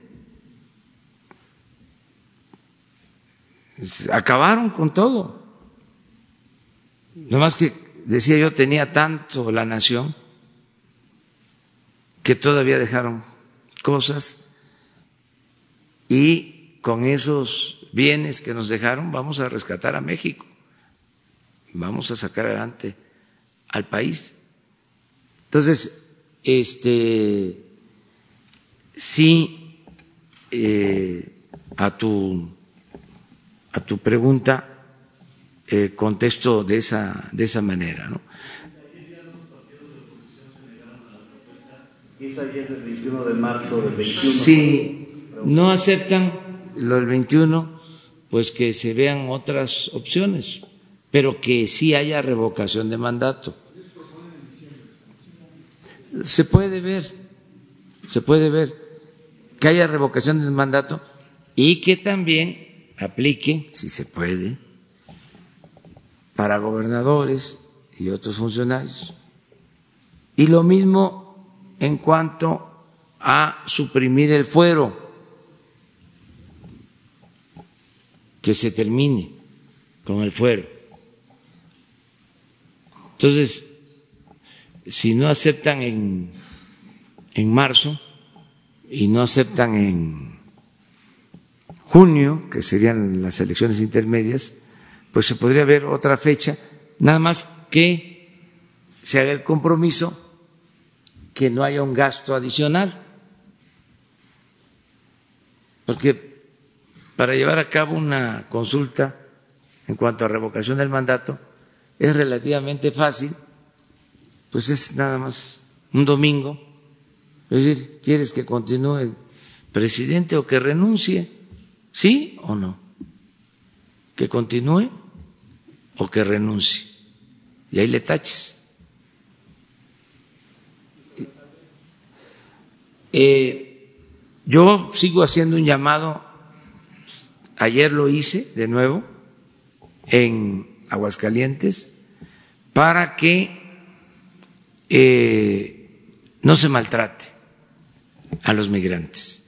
Acabaron con todo. No más que decía yo, tenía tanto la nación que todavía dejaron cosas y con esos bienes que nos dejaron vamos a rescatar a México, vamos a sacar adelante al país. Entonces, este, sí, eh, a tu a tu pregunta eh, contesto de esa, de esa manera. ¿no?
de marzo del 21.
Si no aceptan lo del 21, pues que se vean otras opciones, pero que sí haya revocación de mandato. Se puede ver, se puede ver que haya revocación de mandato y que también aplique, si se puede, para gobernadores y otros funcionarios. Y lo mismo en cuanto a suprimir el fuero, que se termine con el fuero. Entonces, si no aceptan en, en marzo y no aceptan en junio, que serían las elecciones intermedias, pues se podría ver otra fecha, nada más que se haga el compromiso que no haya un gasto adicional. Porque para llevar a cabo una consulta en cuanto a revocación del mandato es relativamente fácil, pues es nada más un domingo. Es decir, ¿quieres que continúe el presidente o que renuncie? ¿Sí o no? ¿Que continúe o que renuncie? Y ahí le taches. Eh, yo sigo haciendo un llamado, ayer lo hice de nuevo en Aguascalientes, para que eh, no se maltrate a los migrantes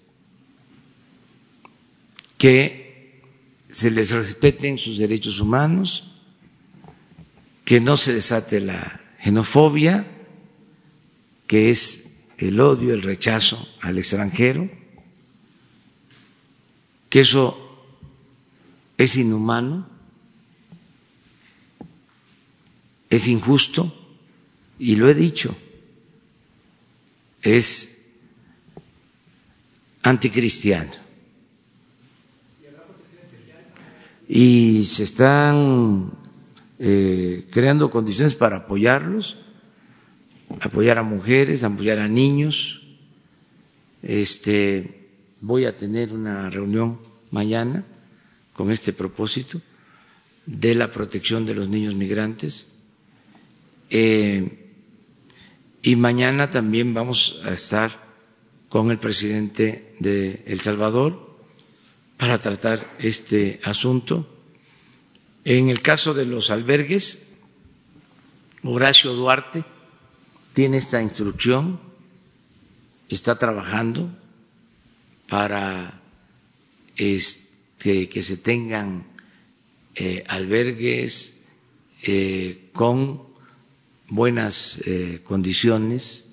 que se les respeten sus derechos humanos, que no se desate la xenofobia, que es el odio, el rechazo al extranjero, que eso es inhumano, es injusto, y lo he dicho, es anticristiano. Y se están eh, creando condiciones para apoyarlos, apoyar a mujeres, apoyar a niños. Este, voy a tener una reunión mañana con este propósito de la protección de los niños migrantes. Eh, y mañana también vamos a estar con el presidente de El Salvador para tratar este asunto. En el caso de los albergues, Horacio Duarte tiene esta instrucción, está trabajando para este, que se tengan eh, albergues eh, con buenas eh, condiciones,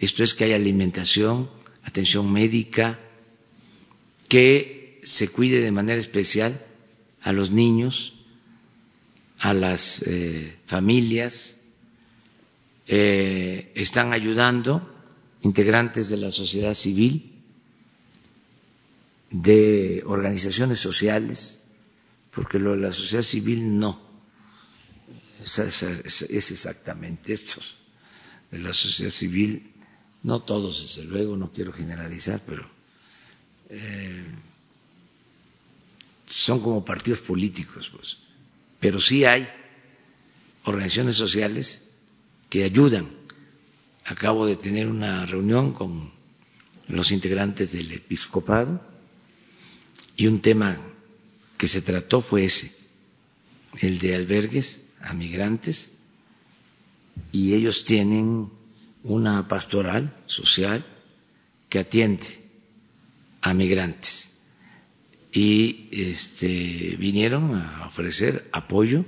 esto es que haya alimentación, atención médica, que se cuide de manera especial a los niños, a las eh, familias, eh, están ayudando integrantes de la sociedad civil, de organizaciones sociales, porque lo de la sociedad civil no. Es, exactamente estos de la sociedad civil, no todos desde luego, no quiero generalizar, pero eh, son como partidos políticos, pues. pero sí hay organizaciones sociales que ayudan. Acabo de tener una reunión con los integrantes del episcopado y un tema que se trató fue ese, el de albergues a migrantes y ellos tienen una pastoral social que atiende a migrantes y este, vinieron a ofrecer apoyo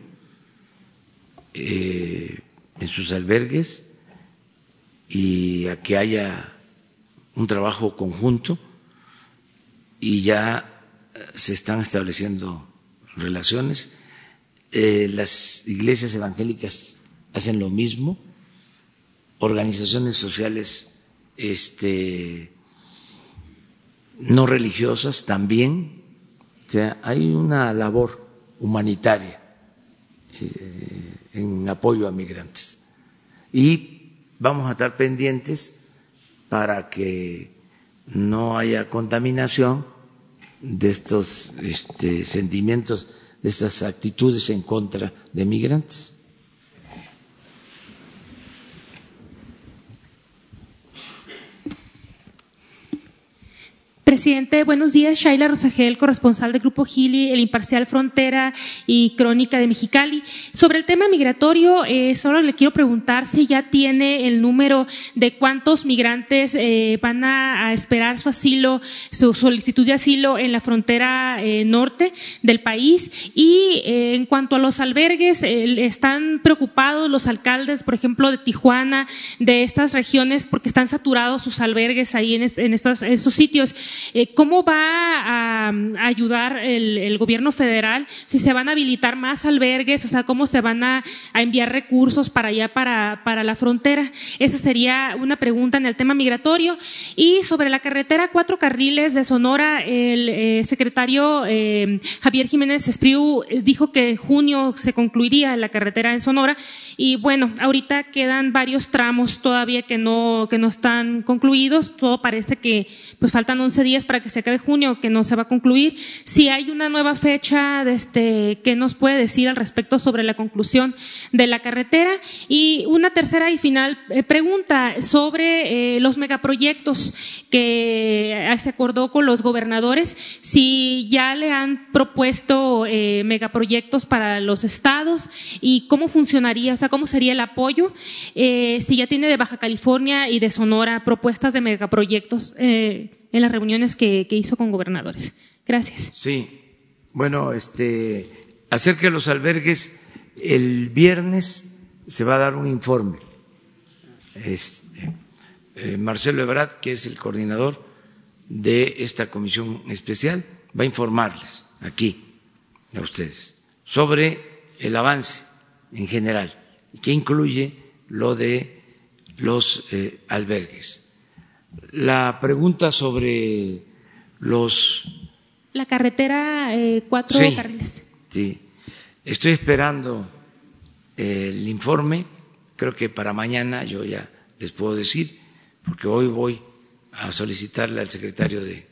eh, en sus albergues y a que haya un trabajo conjunto y ya se están estableciendo relaciones. Eh, las iglesias evangélicas hacen lo mismo, organizaciones sociales este, no religiosas también, o sea, hay una labor humanitaria eh, en apoyo a migrantes. Y vamos a estar pendientes para que no haya contaminación de estos este, sentimientos de estas actitudes en contra de migrantes.
Presidente, buenos días. Shaila Rosagel, corresponsal del Grupo Gili, El Imparcial Frontera y Crónica de Mexicali. Sobre el tema migratorio, eh, solo le quiero preguntar si ya tiene el número de cuántos migrantes eh, van a, esperar su asilo, su solicitud de asilo en la frontera eh, norte del país. Y en cuanto a los albergues, están preocupados los alcaldes, por ejemplo, de Tijuana, de estas regiones, porque están saturados sus albergues ahí en estos sitios. Eh, ¿Cómo va a, ayudar el, gobierno federal? Si se van a habilitar más albergues, o sea, ¿cómo se van a, enviar recursos para allá, para, para, la frontera? Esa sería una pregunta en el tema migratorio. Y sobre la carretera cuatro carriles de Sonora, el eh, secretario eh, Javier Jiménez Espriu dijo que en junio se concluiría la carretera en Sonora. Y bueno, ahorita quedan varios tramos todavía que no, que no están concluidos. Todo parece que pues faltan 11 días para que se acabe junio, que no se va a concluir. Si hay una nueva fecha, este, ¿qué nos puede decir al respecto sobre la conclusión de la carretera? Y una tercera y final eh, pregunta sobre eh, los megaproyectos que eh, se acordó con los gobernadores, si ya le han propuesto megaproyectos para los estados y cómo funcionaría, o sea, cómo sería el apoyo, si ya tiene de Baja California y de Sonora propuestas de megaproyectos en las reuniones que, hizo con gobernadores. Gracias.
Sí, bueno, este, acerca de los albergues, el viernes se va a dar un informe. Este, eh, Marcelo Ebrard, que es el coordinador de esta comisión especial, va a informarles aquí a ustedes sobre el avance en general, que incluye lo de los eh, albergues. La pregunta sobre los...
La carretera, eh, cuatro carriles.
Sí, estoy esperando el informe, creo que para mañana yo ya les puedo decir, porque hoy voy a solicitarle al secretario de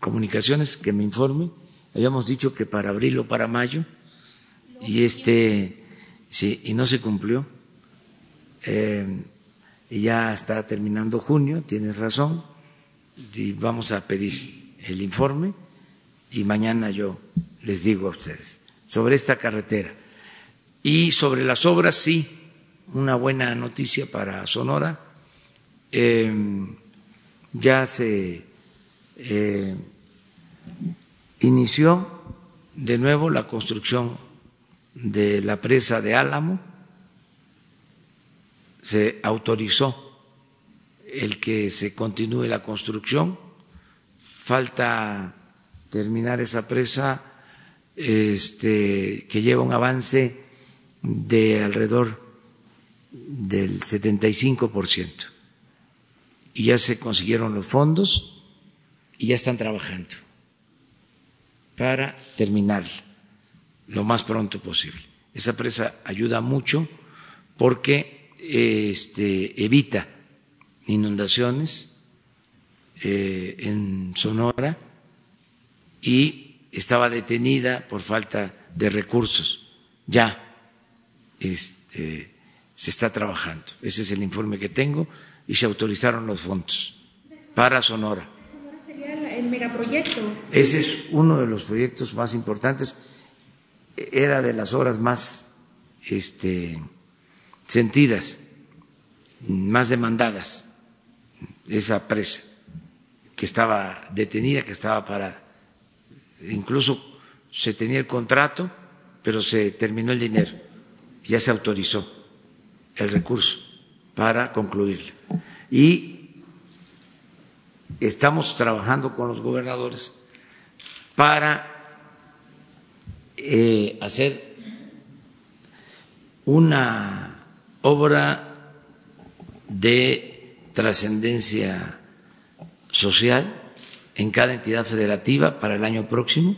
Comunicaciones que me informe. Habíamos dicho que para abril o para mayo, y este, sí, y no se cumplió. Eh, y ya está terminando junio, tienes razón, y vamos a pedir el informe y mañana yo les digo a ustedes sobre esta carretera. Y sobre las obras, sí, una buena noticia para Sonora. Em, ya se eh, inició de nuevo la construcción de la presa de Álamo, se autorizó el que se continúe la construcción, falta terminar esa presa este, que lleva un avance de alrededor del 75% y ya se consiguieron los fondos y ya están trabajando para terminar lo más pronto posible. Esa presa ayuda mucho porque este, evita inundaciones eh, en Sonora y estaba detenida por falta de recursos. Ya este, se está trabajando. Ese es el informe que tengo y se autorizaron los fondos para Sonora.
sería el megaproyecto.
Ese es uno de los proyectos más importantes. Era de las obras más este, sentidas, más demandadas, esa presa que estaba detenida, que estaba para, incluso se tenía el contrato, pero se terminó el dinero, ya se autorizó el recurso para concluirla. Y estamos trabajando con los gobernadores para eh, hacer una obra de trascendencia social en cada entidad federativa para el año próximo.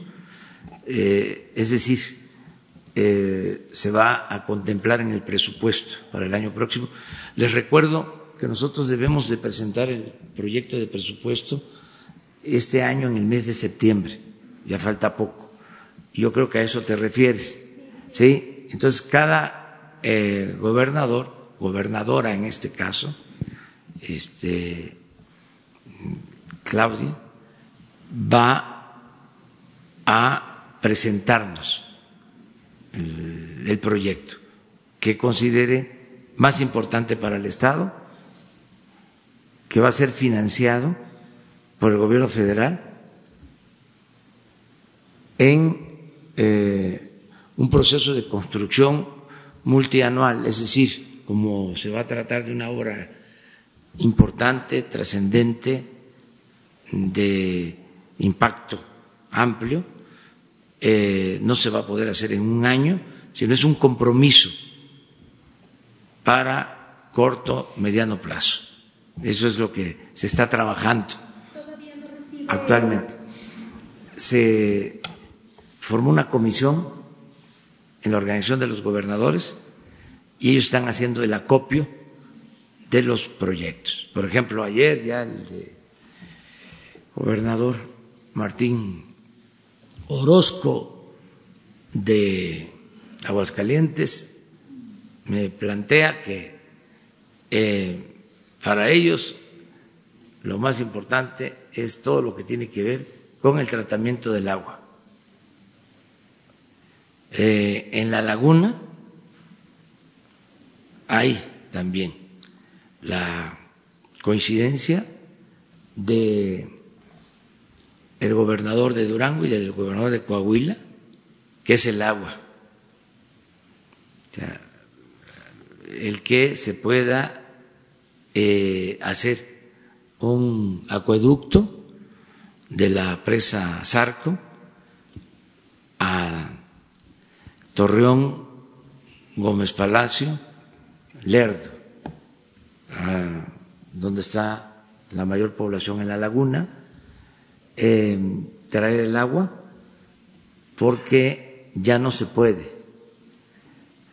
Eh, es decir, eh, se va a contemplar en el presupuesto para el año próximo. Les recuerdo que nosotros debemos de presentar el proyecto de presupuesto este año en el mes de septiembre, ya falta poco. Yo creo que a eso te refieres, ¿sí? Entonces cada eh, gobernador, gobernadora en este caso, este, Claudia, va a presentarnos el, proyecto que considere más importante para el Estado que va a ser financiado por el gobierno federal en eh, un proceso de construcción multianual, es decir, como se va a tratar de una obra importante, trascendente, de impacto amplio, eh, no se va a poder hacer en un año, sino es un compromiso para corto, mediano plazo. Eso es lo que se está trabajando actualmente. Se formó una comisión en la organización de los gobernadores y ellos están haciendo el acopio de los proyectos. Por ejemplo, ayer ya el gobernador Martín Orozco de Aguascalientes me plantea que eh, para ellos lo más importante es todo lo que tiene que ver con el tratamiento del agua. Eh, en la laguna hay también la coincidencia de el gobernador de Durango y del gobernador de Coahuila, que es el agua. el que se pueda eh, hacer un acueducto de la presa Zarco a Torreón, Gómez Palacio, Lerdo, donde está la mayor población en la laguna, eh, traer el agua porque ya no se puede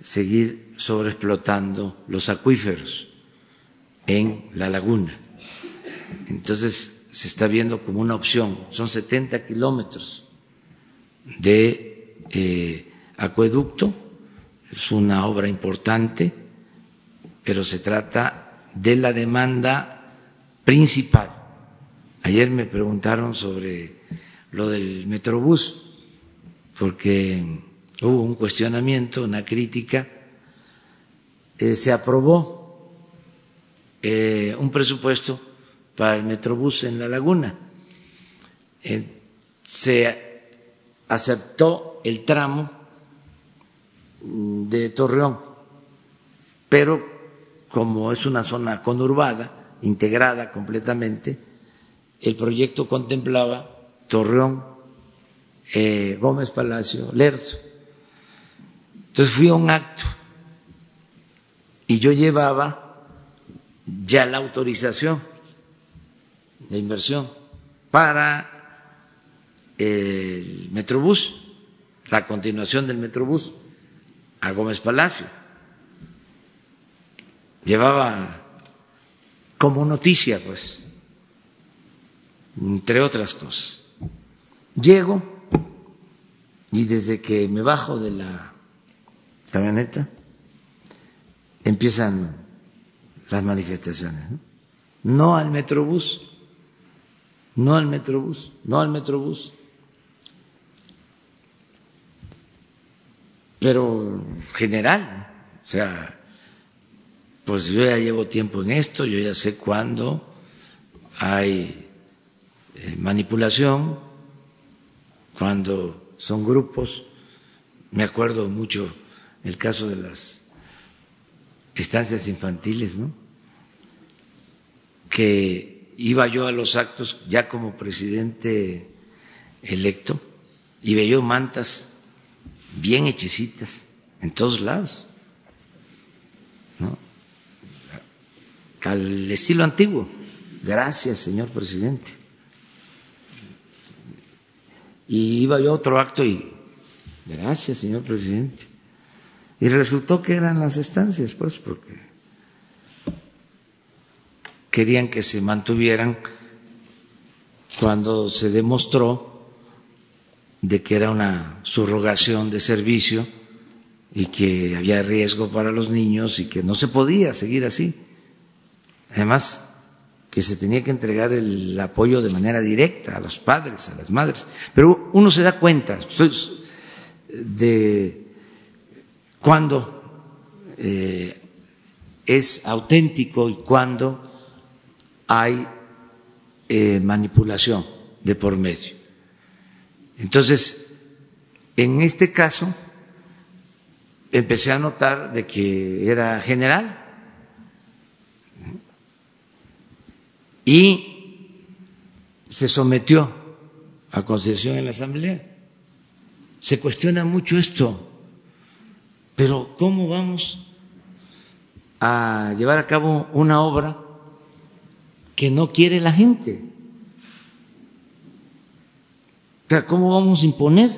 seguir sobreexplotando los acuíferos en la laguna. Entonces se está viendo como una opción. Son 70 kilómetros de eh, acueducto, es una obra importante, pero se trata de la demanda principal. Ayer me preguntaron sobre lo del Metrobús, porque hubo un cuestionamiento, una crítica, eh, se aprobó eh, un presupuesto para el Metrobús en la laguna. Eh, se aceptó el tramo de Torreón, pero como es una zona conurbada, integrada completamente, el proyecto contemplaba Torreón, eh, Gómez Palacio, Lerzo. Entonces fui a un acto y yo llevaba ya la autorización de inversión para el Metrobús, la continuación del Metrobús a Gómez Palacio. Llevaba como noticia, pues, entre otras cosas. Llego y desde que me bajo de la camioneta empiezan las manifestaciones. ¿no? al Metrobús, no al Metrobús, no al Metrobús. Pero general, o sea, pues yo ya llevo tiempo en esto, yo ya sé cuándo hay eh, manipulación, cuando son grupos, me acuerdo mucho el caso de las estancias infantiles, ¿no? Que iba yo a los actos ya como presidente electo y veía mantas bien hechecitas en todos lados, ¿no? Al estilo antiguo. Gracias, señor presidente. Y iba yo a otro acto y, gracias, señor presidente. Y resultó que eran las estancias, pues, porque querían que se mantuvieran cuando se demostró de que era una subrogación de servicio y que había riesgo para los niños y que no se podía seguir así. Además, que se tenía que entregar el apoyo de manera directa a los padres, a las madres. Pero uno se da cuenta de cuándo eh, es auténtico y cuándo hay eh, manipulación de por medio. Entonces, en este caso, empecé a notar de que era general y se sometió a concesión en la Asamblea. Se cuestiona mucho esto, pero ¿cómo vamos a llevar a cabo una obra que no quiere la gente? O sea, ¿cómo vamos a imponer?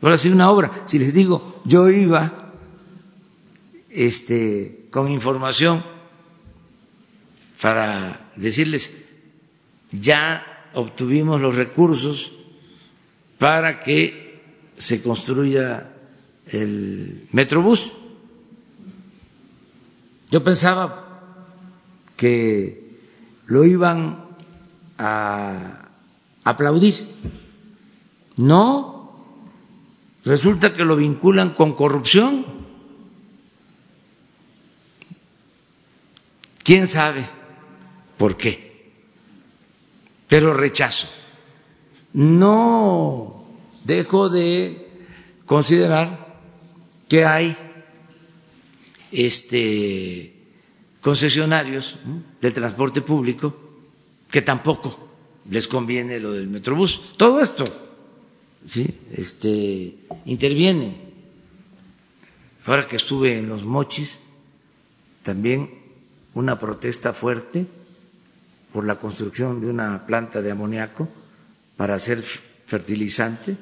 Ahora sí una obra. Si les digo, yo iba este, con información para decirles, ya obtuvimos los recursos para que se construya el Metrobús. Yo pensaba que lo iban a aplaudir. No, resulta que lo vinculan con corrupción. ¿Quién sabe? por qué. Pero rechazo. No dejo de considerar que hay este, concesionarios del transporte público que tampoco les conviene lo del Metrobús. Todo esto ¿sí? este, interviene. Ahora que estuve en los mochis, también una protesta fuerte por la construcción de una planta de amoníaco para hacer fertilizante,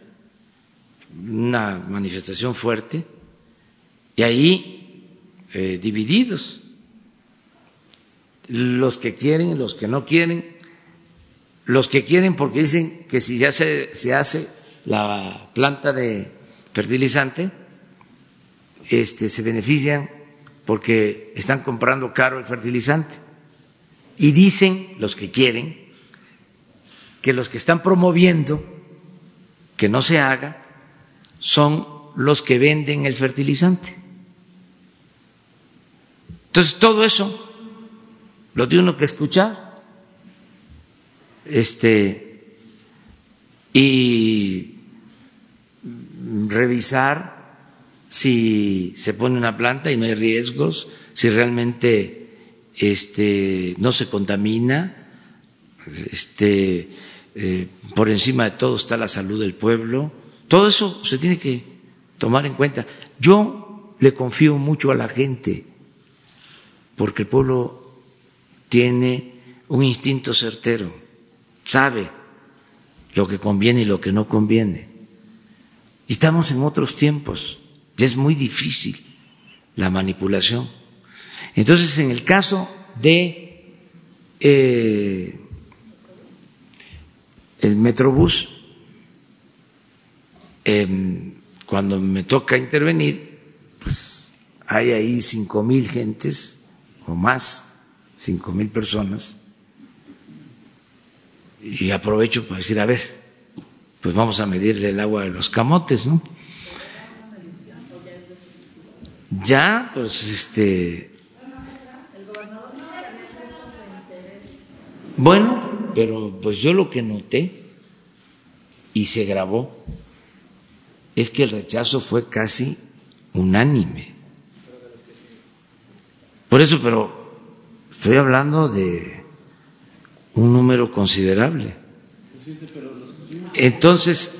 una manifestación fuerte, y ahí eh, divididos, los que quieren los que no quieren, los que quieren porque dicen que si ya se, se hace la planta de fertilizante, este, se benefician porque están comprando caro el fertilizante. Y dicen los que quieren que los que están promoviendo que no se haga son los que venden el fertilizante. Entonces, todo eso lo tiene uno que escuchar este, y revisar si se pone una planta y no hay riesgos, si realmente este, no se contamina, este, eh, por encima de todo está la salud del pueblo. Todo eso se tiene que tomar en cuenta. Yo le confío mucho a la gente, porque el pueblo tiene un instinto certero, sabe lo que conviene y lo que no conviene. Y estamos en otros tiempos es muy difícil la manipulación. Entonces, en el caso de eh, el Metrobús, em, cuando me toca intervenir, pues hay ahí cinco mil gentes o más, cinco mil personas, y aprovecho para decir, a ver, pues vamos a medirle el agua de los camotes, ¿no? Ya, pues este. Bueno, pero pues yo lo que noté y se grabó es que el rechazo fue casi unánime. Por eso, pero estoy hablando de un número considerable. Entonces,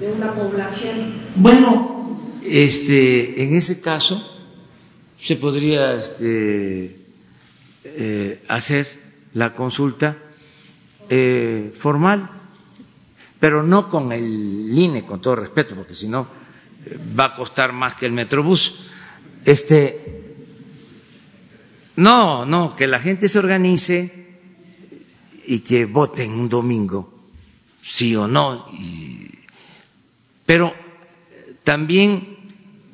de una población
bueno, este, en ese caso se podría este, eh, hacer la consulta eh, formal, pero no con el INE, con todo respeto, porque si no eh, va a costar más que el Metrobús. Este, no, no, que la gente se organice y que voten un domingo, sí o no. pero también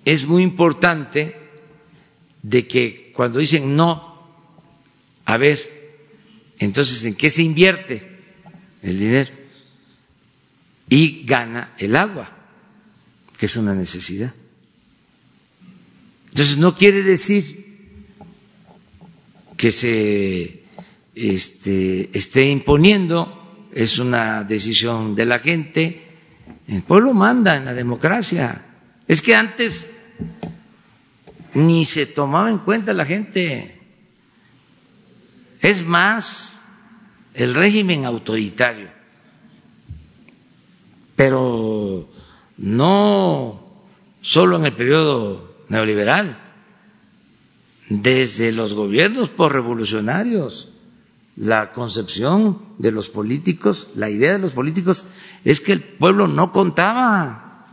es muy importante de que cuando dicen no, a ver, entonces ¿en qué se invierte el dinero? Y gana el agua, que es una necesidad. Entonces no quiere decir que se este, esté imponiendo, es una decisión de la gente, el pueblo manda en la democracia. Es que antes ni se tomaba en cuenta la gente. Es más, el régimen autoritario, pero no solo en el periodo neoliberal, desde los gobiernos por revolucionarios, la concepción de los políticos, la idea de los políticos es que el pueblo no contaba.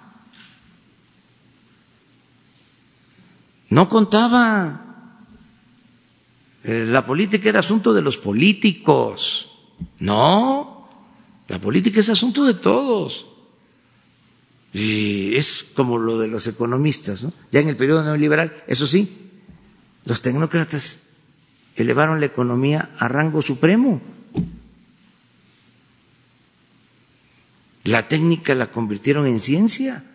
No contaba. Eh, la política era asunto de los políticos. No, la política es asunto de todos. Y es como lo de los economistas, ¿no? Ya en el periodo neoliberal, eso sí, los tecnócratas elevaron la economía a rango supremo. La técnica la convirtieron en ciencia.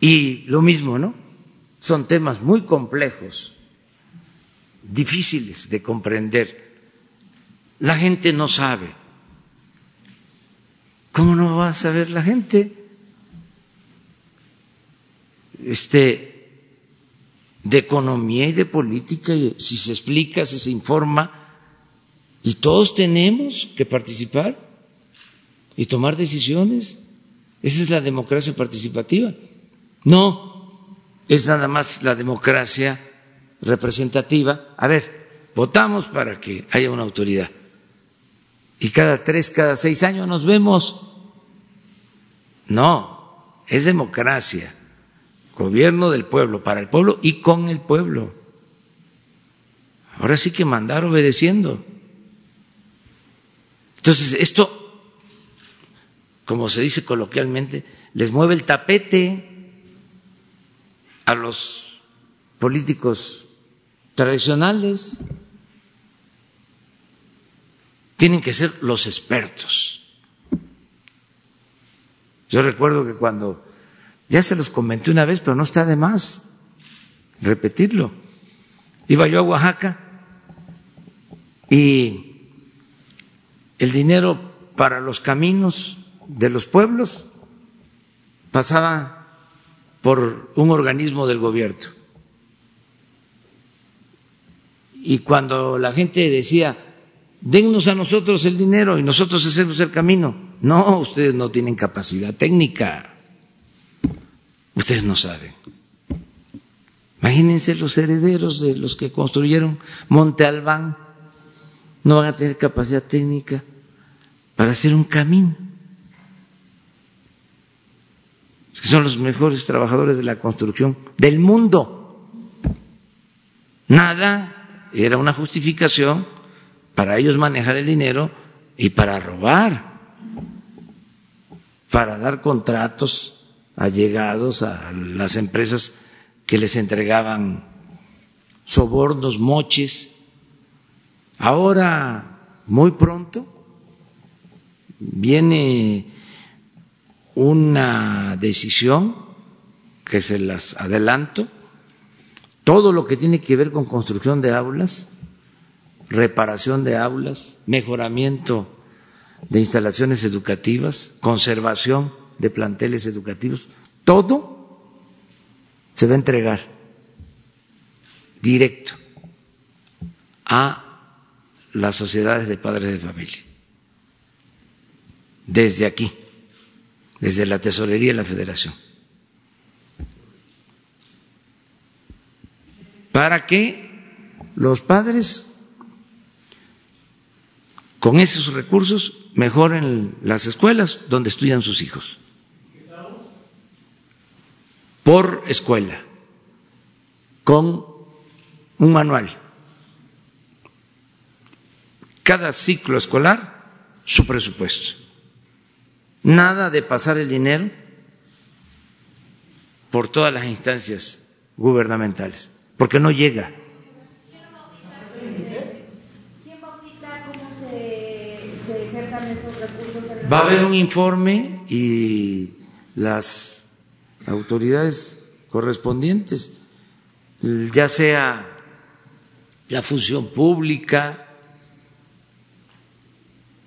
Y lo mismo, ¿no? Son temas muy complejos, difíciles de comprender. La gente no sabe. ¿Cómo no va a saber la gente? Este, de economía y de política, si se explica, si se informa, y todos tenemos que participar y tomar decisiones. Esa es la democracia participativa. No, es nada más la democracia representativa. A ver, votamos para que haya una autoridad. Y cada tres, cada seis años nos vemos. No, es democracia. Gobierno del pueblo, para el pueblo y con el pueblo. Ahora sí que mandar obedeciendo. Entonces, esto, como se dice coloquialmente, les mueve el tapete a los políticos tradicionales. Tienen que ser los expertos. Yo recuerdo que cuando, ya se los comenté una vez, pero no está de más repetirlo, iba yo a Oaxaca y el dinero para los caminos de los pueblos pasaba por un organismo del gobierno. Y cuando la gente decía, dennos a nosotros el dinero y nosotros hacemos el camino, no, ustedes no tienen capacidad técnica, ustedes no saben. Imagínense los herederos de los que construyeron Monte Albán, no van a tener capacidad técnica para hacer un camino. Son los mejores trabajadores de la construcción del mundo. Nada era una justificación para ellos manejar el dinero y para robar, para dar contratos allegados a las empresas que les entregaban sobornos, moches. Ahora, muy pronto, viene una decisión que se las adelanto, todo lo que tiene que ver con construcción de aulas, reparación de aulas, mejoramiento de instalaciones educativas, conservación de planteles educativos, todo se va a entregar directo a las sociedades de padres de familia. Desde aquí, desde la Tesorería de la Federación, para que los padres con esos recursos mejoren las escuelas donde estudian sus hijos. Por escuela, con un manual. Cada ciclo escolar, su presupuesto. Nada de pasar el dinero por todas las instancias gubernamentales, porque no llega. Va a haber un informe y las autoridades correspondientes, ya sea la función pública,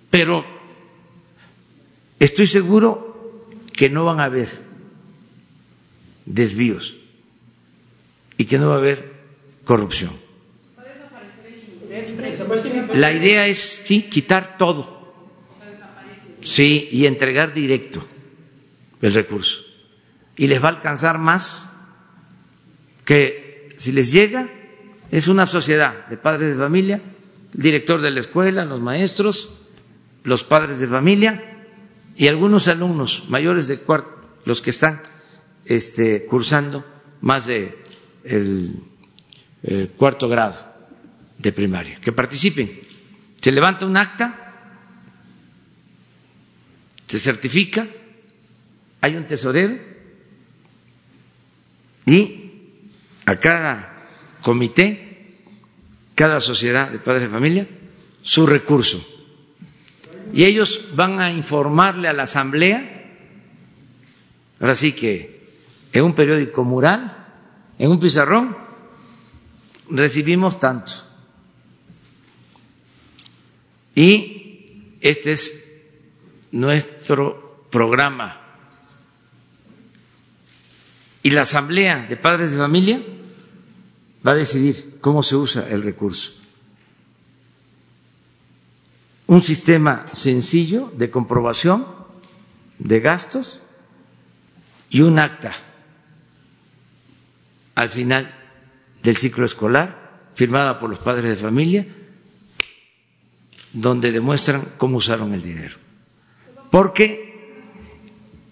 pero Estoy seguro que no van a haber desvíos y que no va a haber corrupción. La idea es, sí, quitar todo. Sí, y entregar directo el recurso. Y les va a alcanzar más que si les llega, es una sociedad de padres de familia, el director de la escuela, los maestros, los padres de familia y algunos alumnos mayores de cuarto, los que están este, cursando más de el, eh, cuarto grado de primaria, que participen. Se levanta un acta, se certifica, hay un tesorero y a cada comité, cada sociedad de padres de familia, su recurso y ellos van a informarle a la Asamblea, ahora sí que en un periódico mural, en un pizarrón, recibimos tanto. Y esta es nuestro programa. Y la Asamblea de Padres de Familia va a decidir cómo se usa el recurso. Un sistema sencillo de comprobación de gastos y un acta al final del ciclo escolar firmada por los padres de familia donde demuestran cómo usaron el dinero. Porque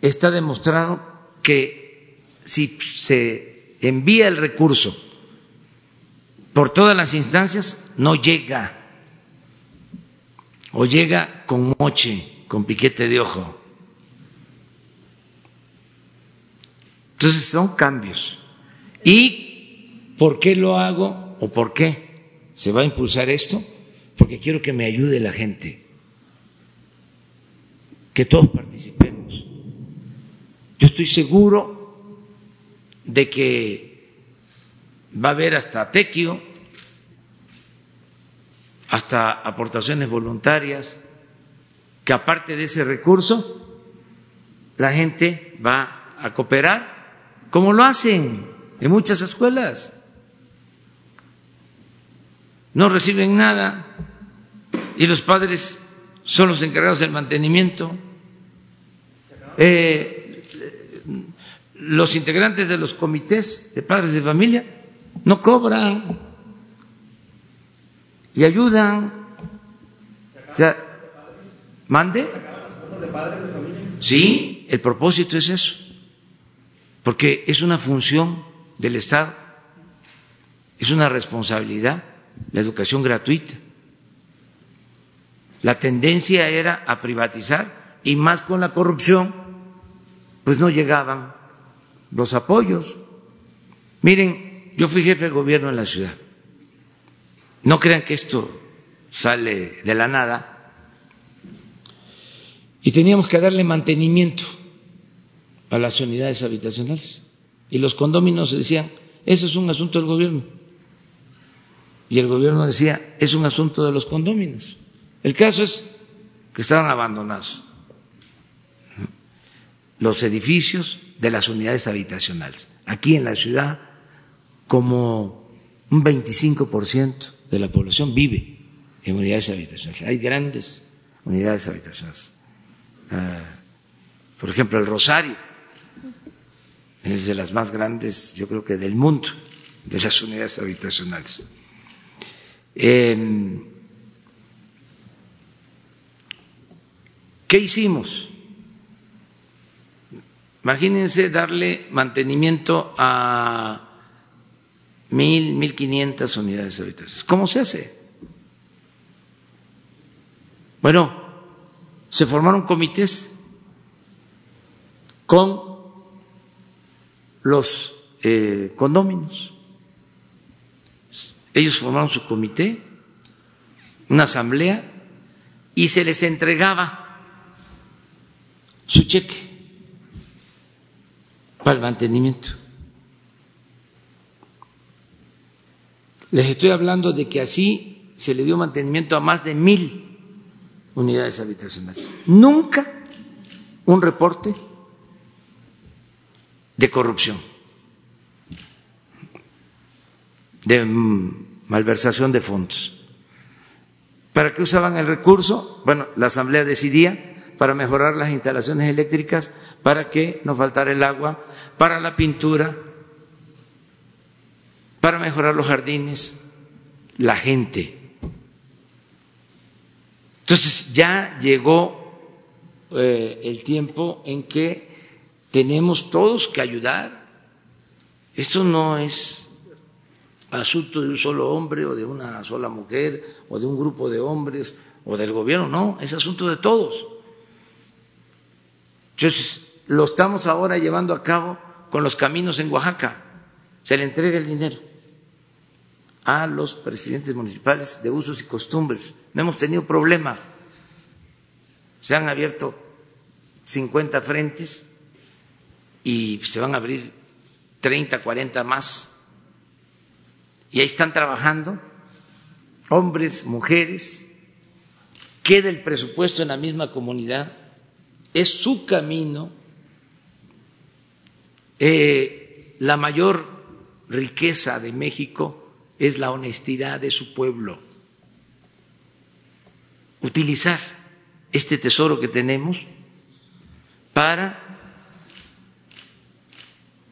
está demostrado que si se envía el recurso por todas las instancias, no llega o llega con moche, con piquete de ojo. Entonces son cambios. ¿Y por qué lo hago o por qué se va a impulsar esto? Porque quiero que me ayude la gente, que todos participemos. Yo estoy seguro de que va a haber hasta tequio, hasta aportaciones voluntarias, que aparte de ese recurso, la gente va a cooperar, como lo hacen en muchas escuelas. No reciben nada y los padres son los encargados del mantenimiento. Eh, los integrantes de los comités de padres de familia no cobran y ayudan. O sea, mande. Sí, el propósito es eso, porque es una función del Estado, es una responsabilidad la educación gratuita. La tendencia era a privatizar y más con la corrupción, pues no llegaban los apoyos. Miren, yo fui jefe de gobierno en la ciudad. No crean que esto sale de la nada. Y teníamos que darle mantenimiento a las unidades habitacionales. Y los condóminos decían, eso es un asunto del gobierno. Y el gobierno decía, es un asunto de los condóminos. El caso es que estaban abandonados los edificios de las unidades habitacionales. Aquí en la ciudad, como un 25% de la población vive en unidades habitacionales. Hay grandes unidades habitacionales. Ah, por ejemplo, el Rosario es de las más grandes, yo creo que del mundo, de las unidades habitacionales. ¿Qué hicimos? Imagínense darle mantenimiento a mil, mil quinientas unidades habitacionales. ¿Cómo se hace? Bueno, se formaron comités con los eh, condóminos ellos formaron su comité, una asamblea, y se les entregaba su cheque para el mantenimiento. Les estoy hablando de que así se le dio mantenimiento a más de mil unidades habitacionales. Nunca un reporte de corrupción de malversación de fondos. ¿Para qué usaban el recurso? Bueno, la Asamblea decidía para mejorar las instalaciones eléctricas, para que no faltara el agua, para la pintura, para mejorar los jardines, la gente. Entonces ya llegó eh, el tiempo en que tenemos todos que ayudar. Esto no es asunto de un solo hombre o de una sola mujer o de un grupo de hombres o del gobierno, no, es asunto de todos. Entonces, lo estamos ahora llevando a cabo con los caminos en Oaxaca. Se le entrega el dinero a los presidentes municipales de usos y costumbres. No hemos tenido problema. Se han abierto 50 frentes y se van a abrir 30, 40 más y ahí están trabajando hombres, mujeres, queda el presupuesto en la misma comunidad es su camino. Eh, la mayor riqueza de México es la honestidad de su pueblo. Utilizar este tesoro que tenemos para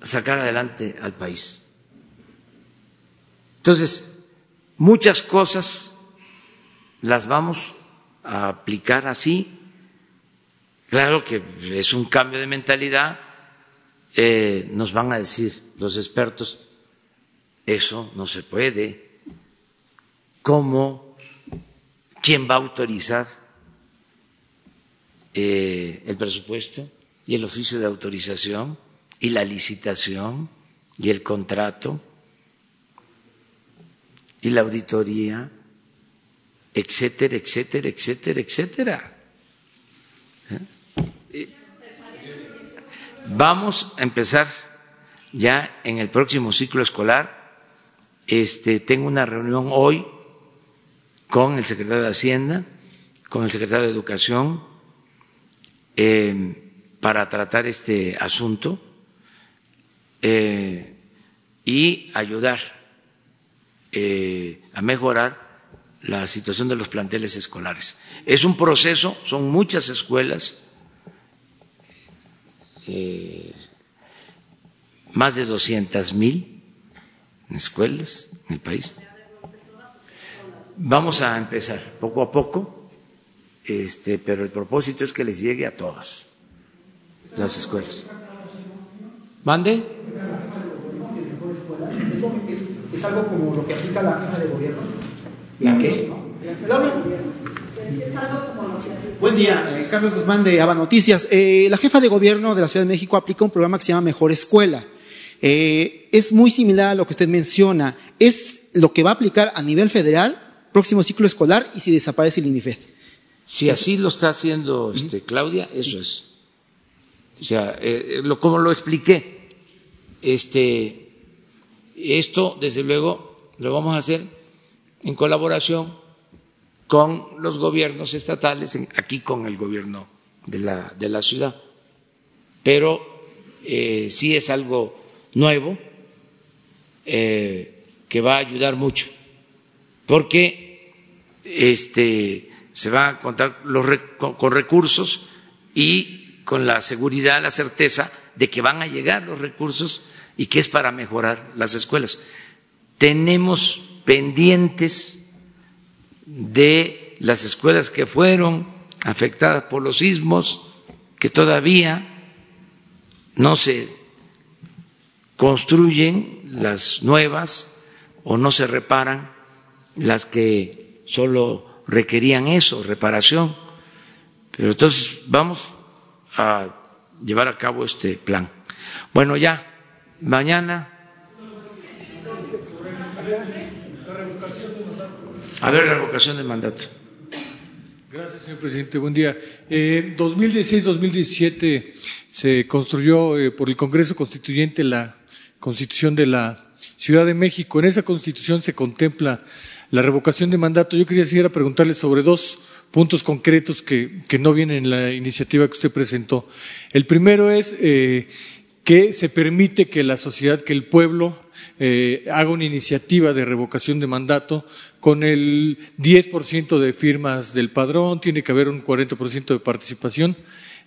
sacar adelante al país. Entonces, muchas cosas las vamos a aplicar así. Claro que es un cambio de mentalidad. Eh, nos van a decir los expertos, eso no se puede. ¿Cómo? ¿Quién va a autorizar eh, el presupuesto y el oficio de autorización y la licitación y el contrato y la auditoría, etcétera, etcétera, etcétera, etcétera? Vamos a empezar ya en el próximo ciclo escolar. Este, tengo una reunión hoy con el secretario de Hacienda, con el secretario de Educación, eh, para tratar este asunto eh, y ayudar eh, a mejorar la situación de los planteles escolares. Es un proceso, son muchas escuelas, más de 200 mil escuelas en el país. Vamos a empezar poco a poco este, pero el propósito es que les llegue a todas las escuelas. ¿Mande?
¿Es, algo como lo que aplica la jefa de gobierno?
¿La qué?
Buen día, eh, Carlos Guzmán de Aba Noticias. Eh, la jefa de gobierno de la Ciudad de México aplica un programa que se llama Mejor Escuela. Eh, es muy similar a lo que usted menciona. Es lo que va a aplicar a nivel federal, próximo ciclo escolar, y si desaparece el INIFED.
Si así lo está haciendo este, Claudia, eso es. O sea, eh, lo, como lo expliqué, este, esto desde luego lo vamos a hacer en colaboración con los gobiernos estatales, aquí con el gobierno de la, de la ciudad. Pero eh, sí es algo nuevo eh, que va a ayudar mucho, porque este, se va a contar con recursos y con la seguridad, la certeza de que van a llegar los recursos y que es para mejorar las escuelas. Tenemos pendientes de las escuelas que fueron afectadas por los sismos, que todavía no se construyen las nuevas o no se reparan las que solo requerían eso, reparación. Pero entonces vamos a llevar a cabo este plan. Bueno, ya, mañana. A ver, la revocación del mandato.
Gracias, señor presidente. Buen día. Eh, 2016-2017 se construyó eh, por el Congreso Constituyente la Constitución de la Ciudad de México. En esa Constitución se contempla la revocación de mandato, yo quería seguir a preguntarle sobre dos puntos concretos que, no vienen en la iniciativa que usted presentó. El primero es eh, que se permite que la sociedad, que el pueblo eh, haga una iniciativa de revocación de mandato con el 10% de firmas del padrón, tiene que haber un 40% de participación,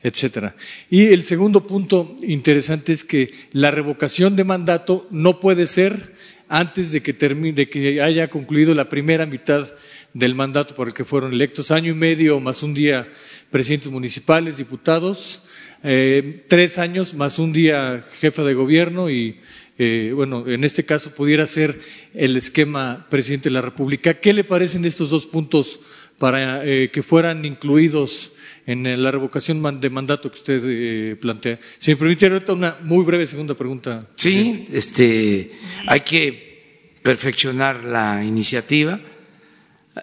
etcétera. Y el segundo punto interesante es que la revocación de mandato no puede ser antes de que, termine, de que haya concluido la primera mitad del mandato por el que fueron electos, año y medio más un día presidentes municipales, diputados, eh, tres años más un día jefa de gobierno y, eh, bueno, en este caso pudiera ser el esquema presidente de la República. ¿Qué le parecen estos dos puntos para eh, que fueran incluidos en la revocación de mandato que usted eh, plantea. Si me permite ahorita una muy breve segunda pregunta.
Sí, este, hay que perfeccionar la iniciativa.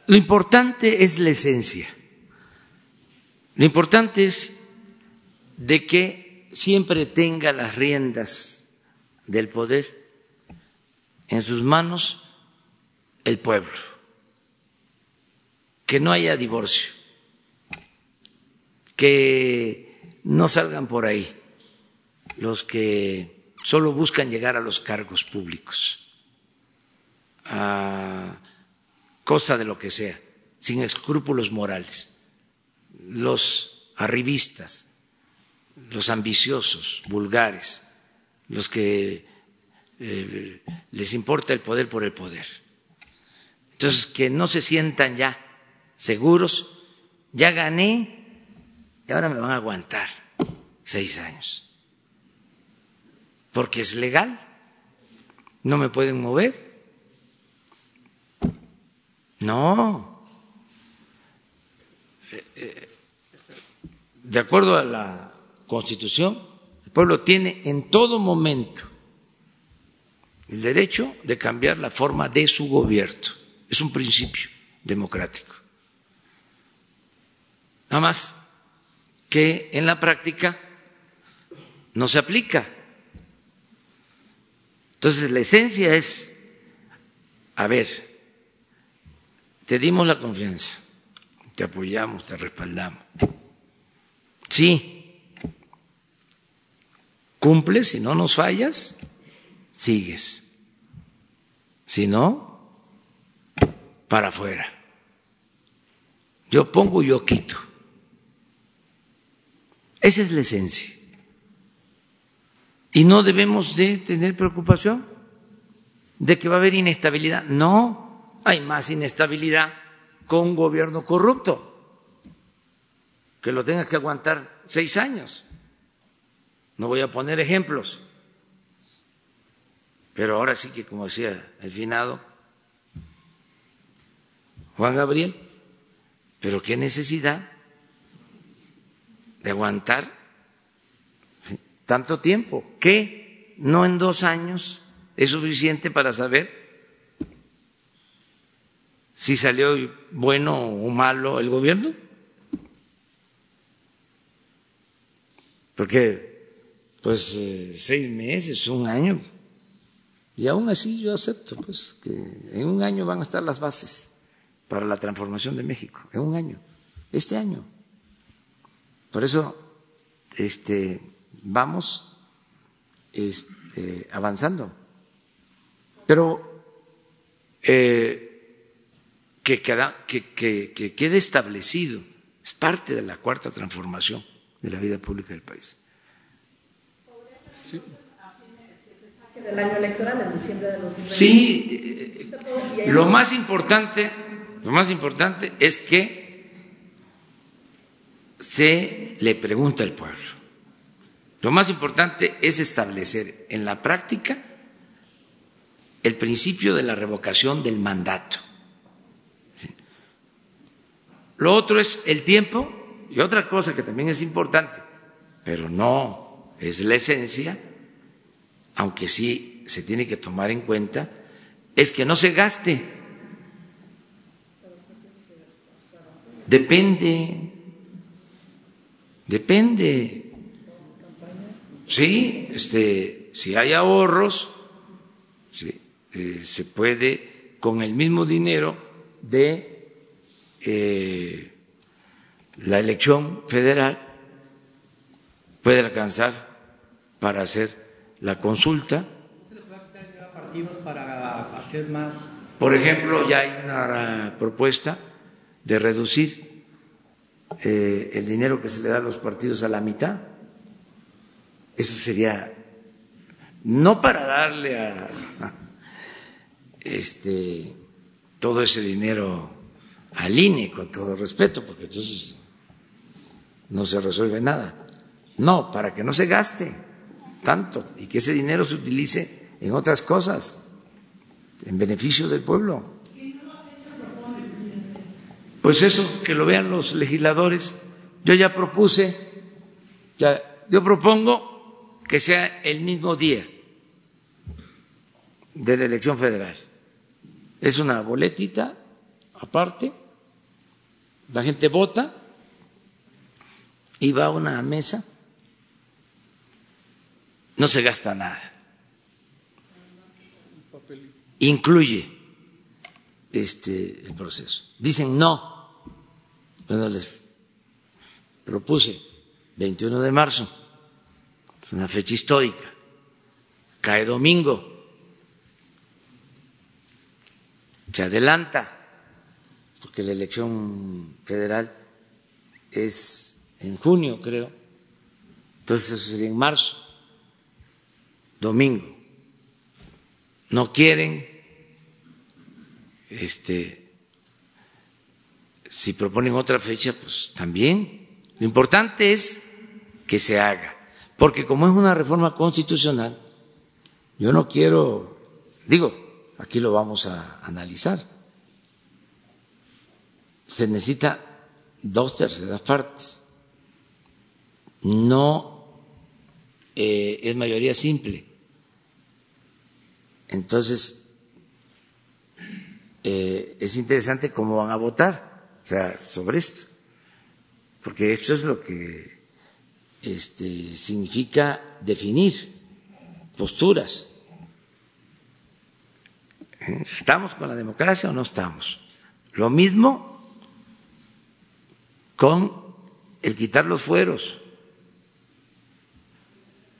Lo importante es la esencia. Lo importante es de que siempre tenga las riendas del poder en sus manos el pueblo, que no haya divorcio. Que no salgan por ahí los que solo buscan llegar a los cargos públicos. A costa de lo que sea, sin escrúpulos morales. Los arribistas, los ambiciosos, vulgares, los que eh, les importa el poder por el poder. Entonces, que no se sientan ya seguros, ya gané y ahora me van a aguantar seis años. Porque es legal, no me pueden mover. No. De acuerdo a la Constitución, el pueblo tiene en todo momento el derecho de cambiar la forma de su gobierno. Es un principio democrático. Nada más que en la práctica no se aplica. Entonces la esencia es, a ver, te dimos la confianza, te apoyamos, te respaldamos. Sí, cumples, si no nos fallas, sigues. Si no, para afuera. Yo pongo, yo quito. Esa es la esencia. Y no debemos de tener preocupación de que va a haber inestabilidad. No, hay más inestabilidad con un gobierno corrupto, que lo tengas que aguantar seis años. No voy a poner ejemplos, pero ahora sí que, como decía el finado Juan Gabriel, pero qué necesidad de aguantar tanto tiempo, que no en dos años es suficiente para saber si salió bueno o malo el gobierno. Porque, pues, eh, seis meses, un año, y aún así yo acepto, pues, que en un año van a estar las bases para la transformación de México, en un año, este año. Por eso, este, vamos este, avanzando. Pero eh, que, que, quede establecido, es parte de la cuarta transformación de la vida pública del país.
Del año electoral en diciembre de 2020.
Sí, eh, lo más importante, lo más importante es que se le pregunta al pueblo. Lo más importante es establecer en la práctica el principio de la revocación del mandato. Lo otro es el tiempo y otra cosa que también es importante, pero no es la esencia, aunque sí se tiene que tomar en cuenta, es que no se gaste. Depende, depende. Sí, este, si hay ahorros, eh, se puede con el mismo dinero de eh, la elección federal puede alcanzar para hacer la consulta. Por ejemplo, ya hay una propuesta de reducir eh, el dinero que se le da a los partidos a la mitad. Eso sería no para darle a este todo ese dinero al INE, con todo respeto, porque entonces no se resuelve nada. No, para que no se gaste tanto y que ese dinero se utilice en otras cosas, en beneficio del pueblo. Pues eso, que lo vean los legisladores. Yo ya propuse, ya, yo propongo que sea el mismo día de la elección federal. Es una boletita aparte la gente vota y va a una mesa, no se gasta nada. Incluye este el proceso. Dicen no. Bueno, les propuse 21 de marzo. Es una fecha histórica. Cae domingo. Se adelanta, porque la elección federal es en junio, creo. Entonces eso sería en marzo, domingo. No quieren, este, si proponen otra fecha, pues también. Lo importante es que se haga, porque como es una reforma constitucional, yo no quiero, digo, aquí lo vamos a analizar, se necesita dos terceras partes, no eh, es mayoría simple. Entonces, eh, es interesante cómo van a votar, o sea, sobre esto porque esto es lo que este, significa definir posturas. ¿Estamos con la democracia o no estamos? Lo mismo con el quitar los fueros.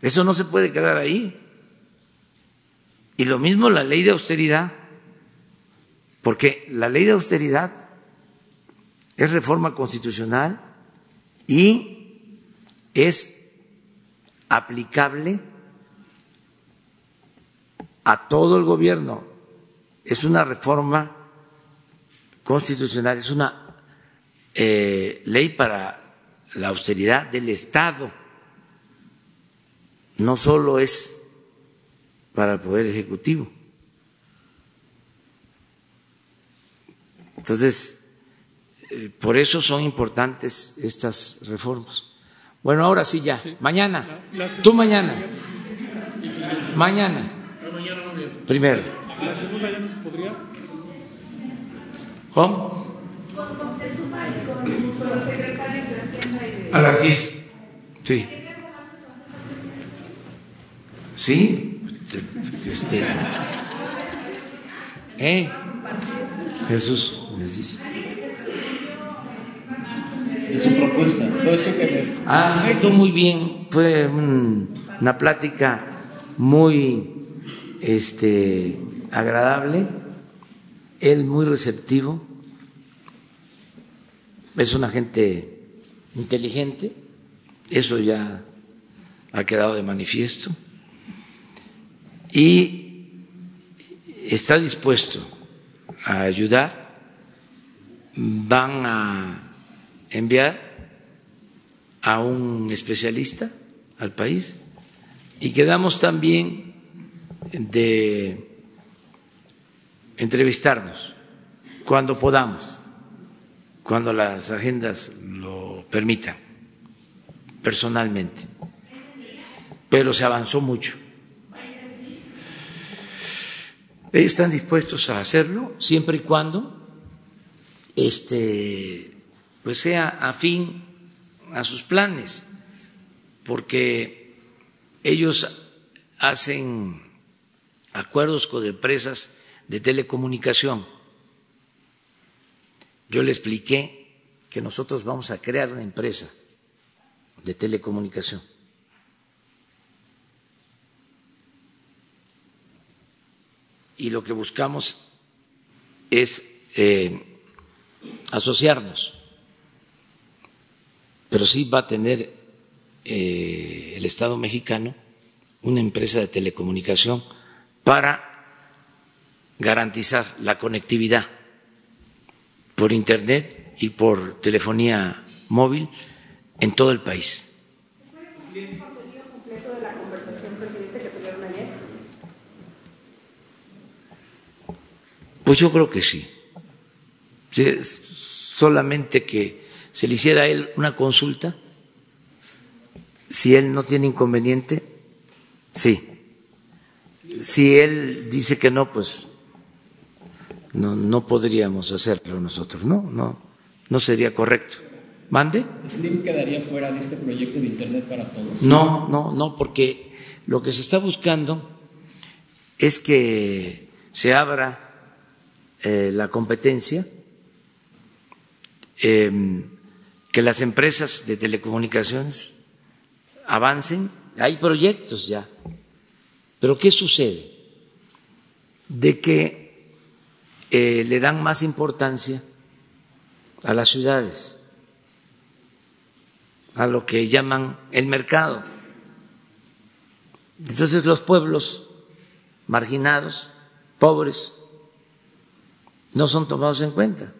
Eso no se puede quedar ahí. Y lo mismo la ley de austeridad, porque la ley de austeridad es reforma constitucional y es aplicable a todo el gobierno. Es una reforma constitucional, es una eh, ley para la austeridad del Estado. No solo es para el Poder Ejecutivo. Entonces, eh, por eso son importantes estas reformas. Bueno, ahora sí ya. Mañana. Tú mañana. Mañana. Primero.
¿La segunda ya no se podría?
¿Cómo? A las 10. Sí. Sí. Este. ¿Eh? Jesús les dice
su propuesta.
Ah, muy bien. Fue una plática muy este, agradable. Él muy receptivo. Es una gente inteligente. Eso ya ha quedado de manifiesto. Y está dispuesto a ayudar. Van a enviar a un especialista al país y quedamos también de entrevistarnos cuando podamos, cuando las agendas lo permitan, personalmente. Pero se avanzó mucho. Ellos están dispuestos a hacerlo siempre y cuando este pues sea afín a sus planes, porque ellos hacen acuerdos con empresas de telecomunicación. Yo le expliqué que nosotros vamos a crear una empresa de telecomunicación. Y lo que buscamos es eh, asociarnos pero sí va a tener eh, el Estado mexicano una empresa de telecomunicación para garantizar la conectividad por Internet y por telefonía móvil en todo el país. Pues yo creo que sí. Solamente que se le hiciera a él una consulta, si él no tiene inconveniente, sí. Si él dice que no, pues no, no podríamos hacerlo nosotros, ¿no? No, no sería correcto. ¿Mande?
¿Slim quedaría fuera de este proyecto de Internet para todos?
No, no, no, porque lo que se está buscando es que se abra eh, la competencia. Eh, que las empresas de telecomunicaciones avancen, hay proyectos ya. Pero ¿qué sucede? De que eh, le dan más importancia a las ciudades, a lo que llaman el mercado. Entonces los pueblos marginados, pobres, no son tomados en cuenta.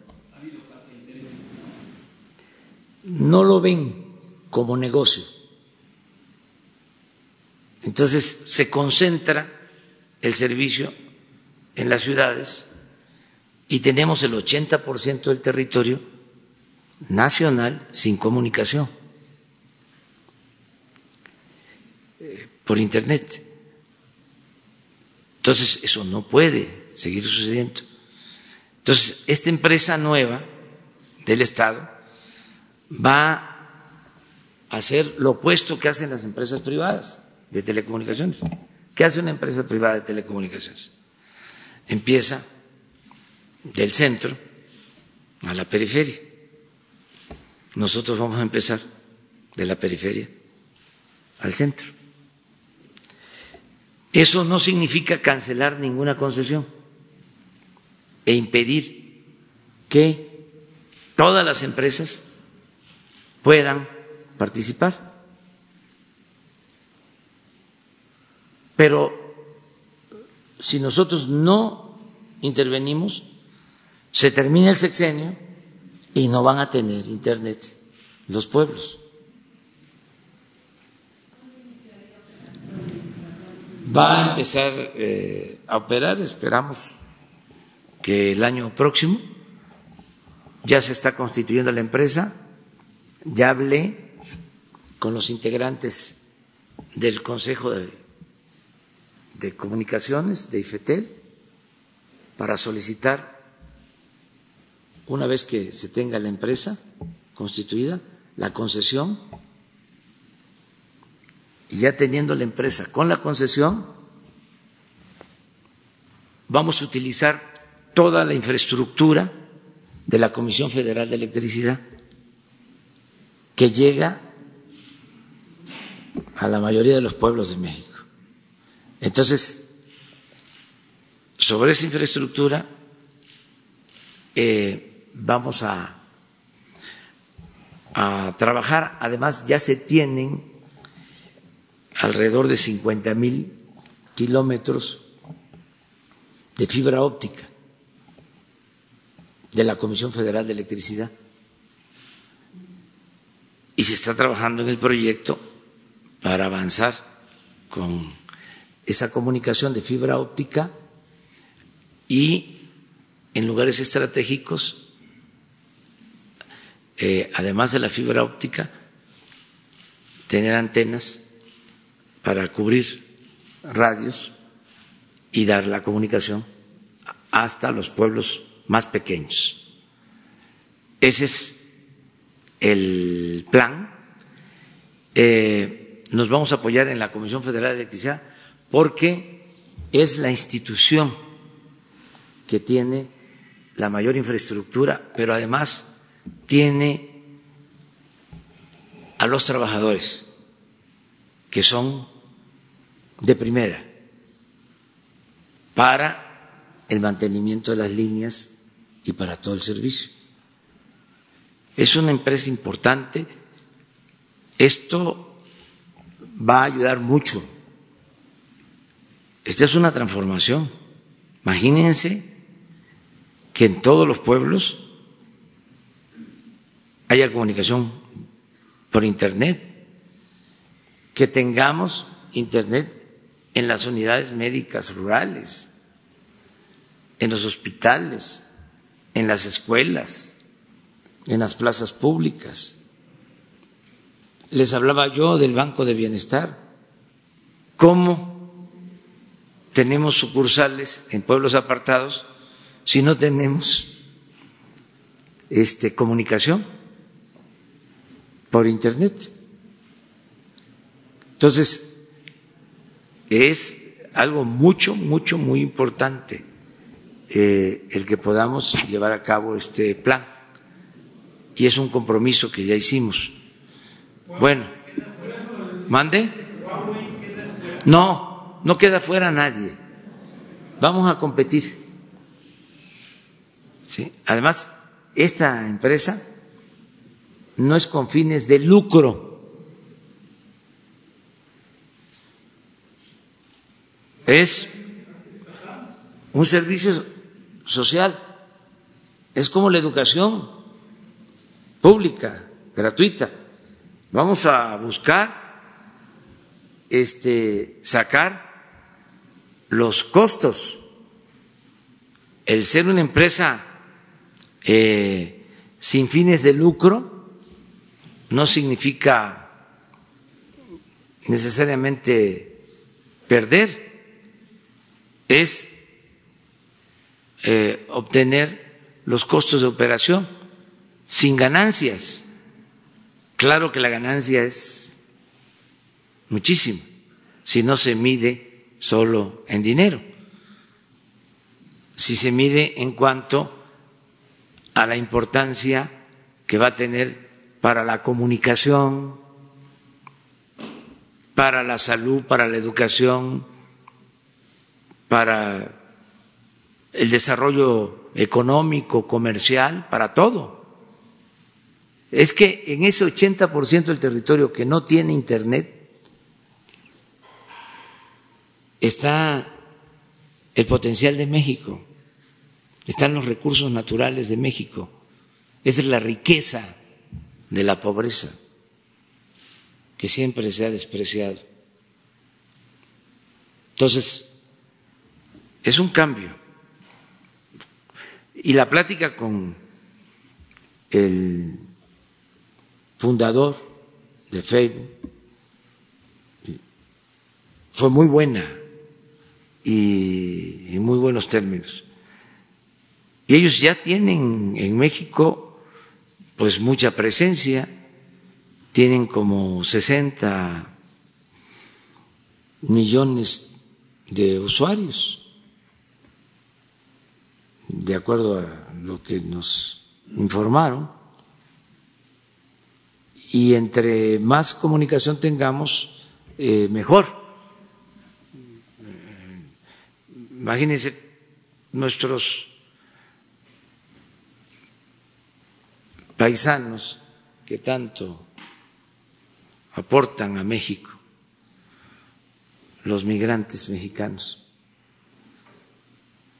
No lo ven como negocio. Entonces se concentra el servicio en las ciudades y tenemos el 80% del territorio nacional sin comunicación eh, por Internet. Entonces, eso no puede seguir sucediendo. Entonces, esta empresa nueva del Estado va a hacer lo opuesto que hacen las empresas privadas de telecomunicaciones. ¿Qué hace una empresa privada de telecomunicaciones? Empieza del centro a la periferia. Nosotros vamos a empezar de la periferia al centro. Eso no significa cancelar ninguna concesión e impedir que todas las empresas puedan participar. Pero si nosotros no intervenimos, se termina el sexenio y no van a tener internet los pueblos. Va a empezar eh, a operar, esperamos que el año próximo ya se está constituyendo la empresa, ya hablé con los integrantes del Consejo de, de Comunicaciones de IFETEL para solicitar una vez que se tenga la empresa constituida, la concesión, y ya teniendo la empresa con la concesión, vamos a utilizar toda la infraestructura de la Comisión Federal de Electricidad que llega a la mayoría de los pueblos de México. Entonces, sobre esa infraestructura, eh, vamos a, a trabajar. Además, ya se tienen alrededor de 50 mil kilómetros de fibra óptica de la Comisión Federal de Electricidad. Y se está trabajando en el proyecto para avanzar con esa comunicación de fibra óptica y en lugares estratégicos eh, además de la fibra óptica, tener antenas para cubrir radios y dar la comunicación hasta los pueblos más pequeños. Ese es el plan. Eh, nos vamos a apoyar en la Comisión Federal de Electricidad porque es la institución que tiene la mayor infraestructura, pero además tiene a los trabajadores que son de primera para el mantenimiento de las líneas y para todo el servicio. Es una empresa importante. Esto va a ayudar mucho. Esta es una transformación. Imagínense que en todos los pueblos haya comunicación por Internet, que tengamos Internet en las unidades médicas rurales, en los hospitales, en las escuelas, en las plazas públicas. Les hablaba yo del Banco de Bienestar, cómo tenemos sucursales en pueblos apartados si no tenemos este, comunicación por Internet. Entonces, es algo mucho, mucho, muy importante eh, el que podamos llevar a cabo este plan. Y es un compromiso que ya hicimos. Bueno, ¿Mande? No, no queda fuera nadie. Vamos a competir. Además, esta empresa no es con fines de lucro. Es un servicio social. Es como la educación pública, gratuita. Vamos a buscar este sacar los costos. El ser una empresa eh, sin fines de lucro no significa necesariamente perder, es eh, obtener los costos de operación sin ganancias. Claro que la ganancia es muchísima si no se mide solo en dinero, si se mide en cuanto a la importancia que va a tener para la comunicación, para la salud, para la educación, para el desarrollo económico, comercial, para todo. Es que en ese 80% del territorio que no tiene Internet está el potencial de México, están los recursos naturales de México, es la riqueza de la pobreza que siempre se ha despreciado. Entonces, es un cambio. Y la plática con el fundador de Facebook fue muy buena y en muy buenos términos. Y ellos ya tienen en México pues mucha presencia, tienen como 60 millones de usuarios, de acuerdo a lo que nos informaron. Y entre más comunicación tengamos, eh, mejor. Imagínense nuestros paisanos que tanto aportan a México, los migrantes mexicanos,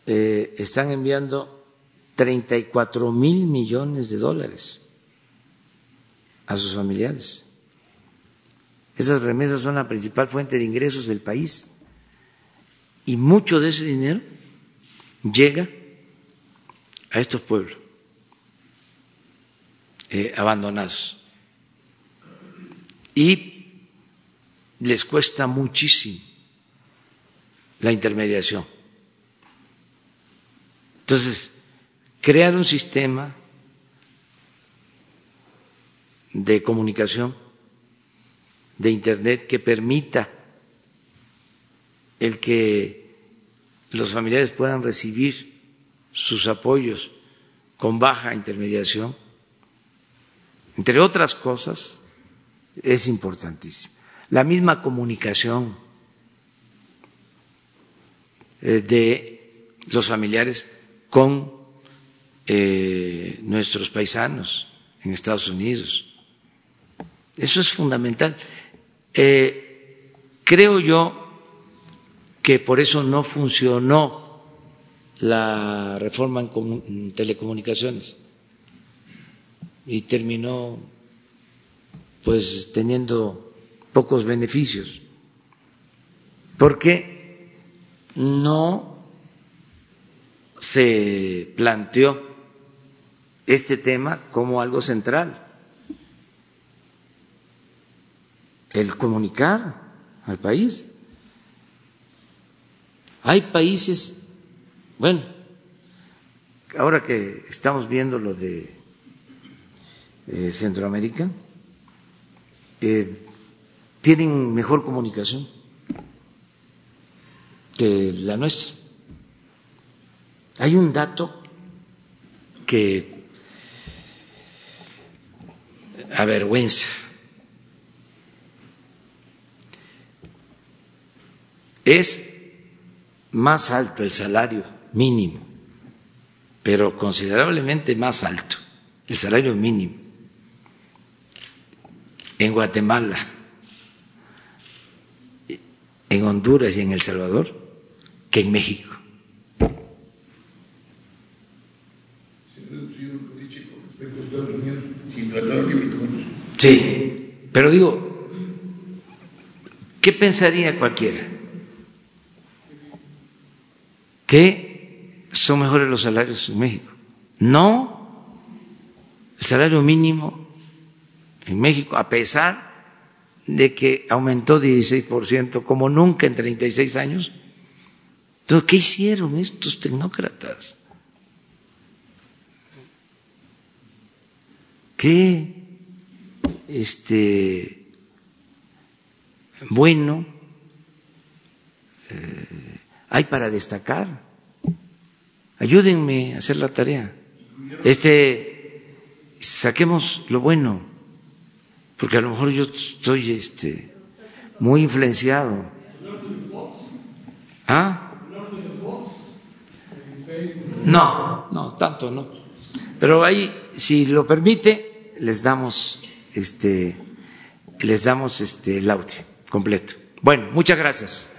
eh, están enviando 34 mil millones de dólares a sus familiares. Esas remesas son la principal fuente de ingresos del país y mucho de ese dinero llega a estos pueblos. Eh, abandonados. Y les cuesta muchísimo la intermediación. Entonces, crear un sistema de comunicación, de Internet, que permita el que los familiares puedan recibir sus apoyos con baja intermediación, entre otras cosas, es importantísimo. La misma comunicación eh, de los familiares con eh, nuestros paisanos en Estados Unidos. Eso es fundamental. Eh, creo yo que por eso no funcionó la reforma en telecomunicaciones y terminó pues teniendo pocos beneficios, porque no se planteó este tema como algo central, el comunicar al país. Hay países, bueno, ahora que estamos viendo lo de eh, Centroamérica eh, tienen mejor comunicación que la nuestra. Hay un dato que avergüenza. es más alto el salario mínimo, pero considerablemente más alto el salario mínimo en Guatemala, en Honduras y en El Salvador que en México. Sí, pero digo, ¿qué pensaría cualquiera? Que son mejores los salarios en México. No, el salario mínimo en México, a pesar de que aumentó 16% como nunca en 36 años, entonces, ¿qué hicieron estos tecnócratas? ¿Qué este, bueno eh, hay para destacar? Ayúdenme a hacer la tarea. Este, saquemos lo bueno, porque a lo mejor yo estoy este, muy influenciado. ¿Ah? No, no, tanto no. Pero ahí, si lo permite, les damos este, les damos este el completo. Bueno, muchas gracias.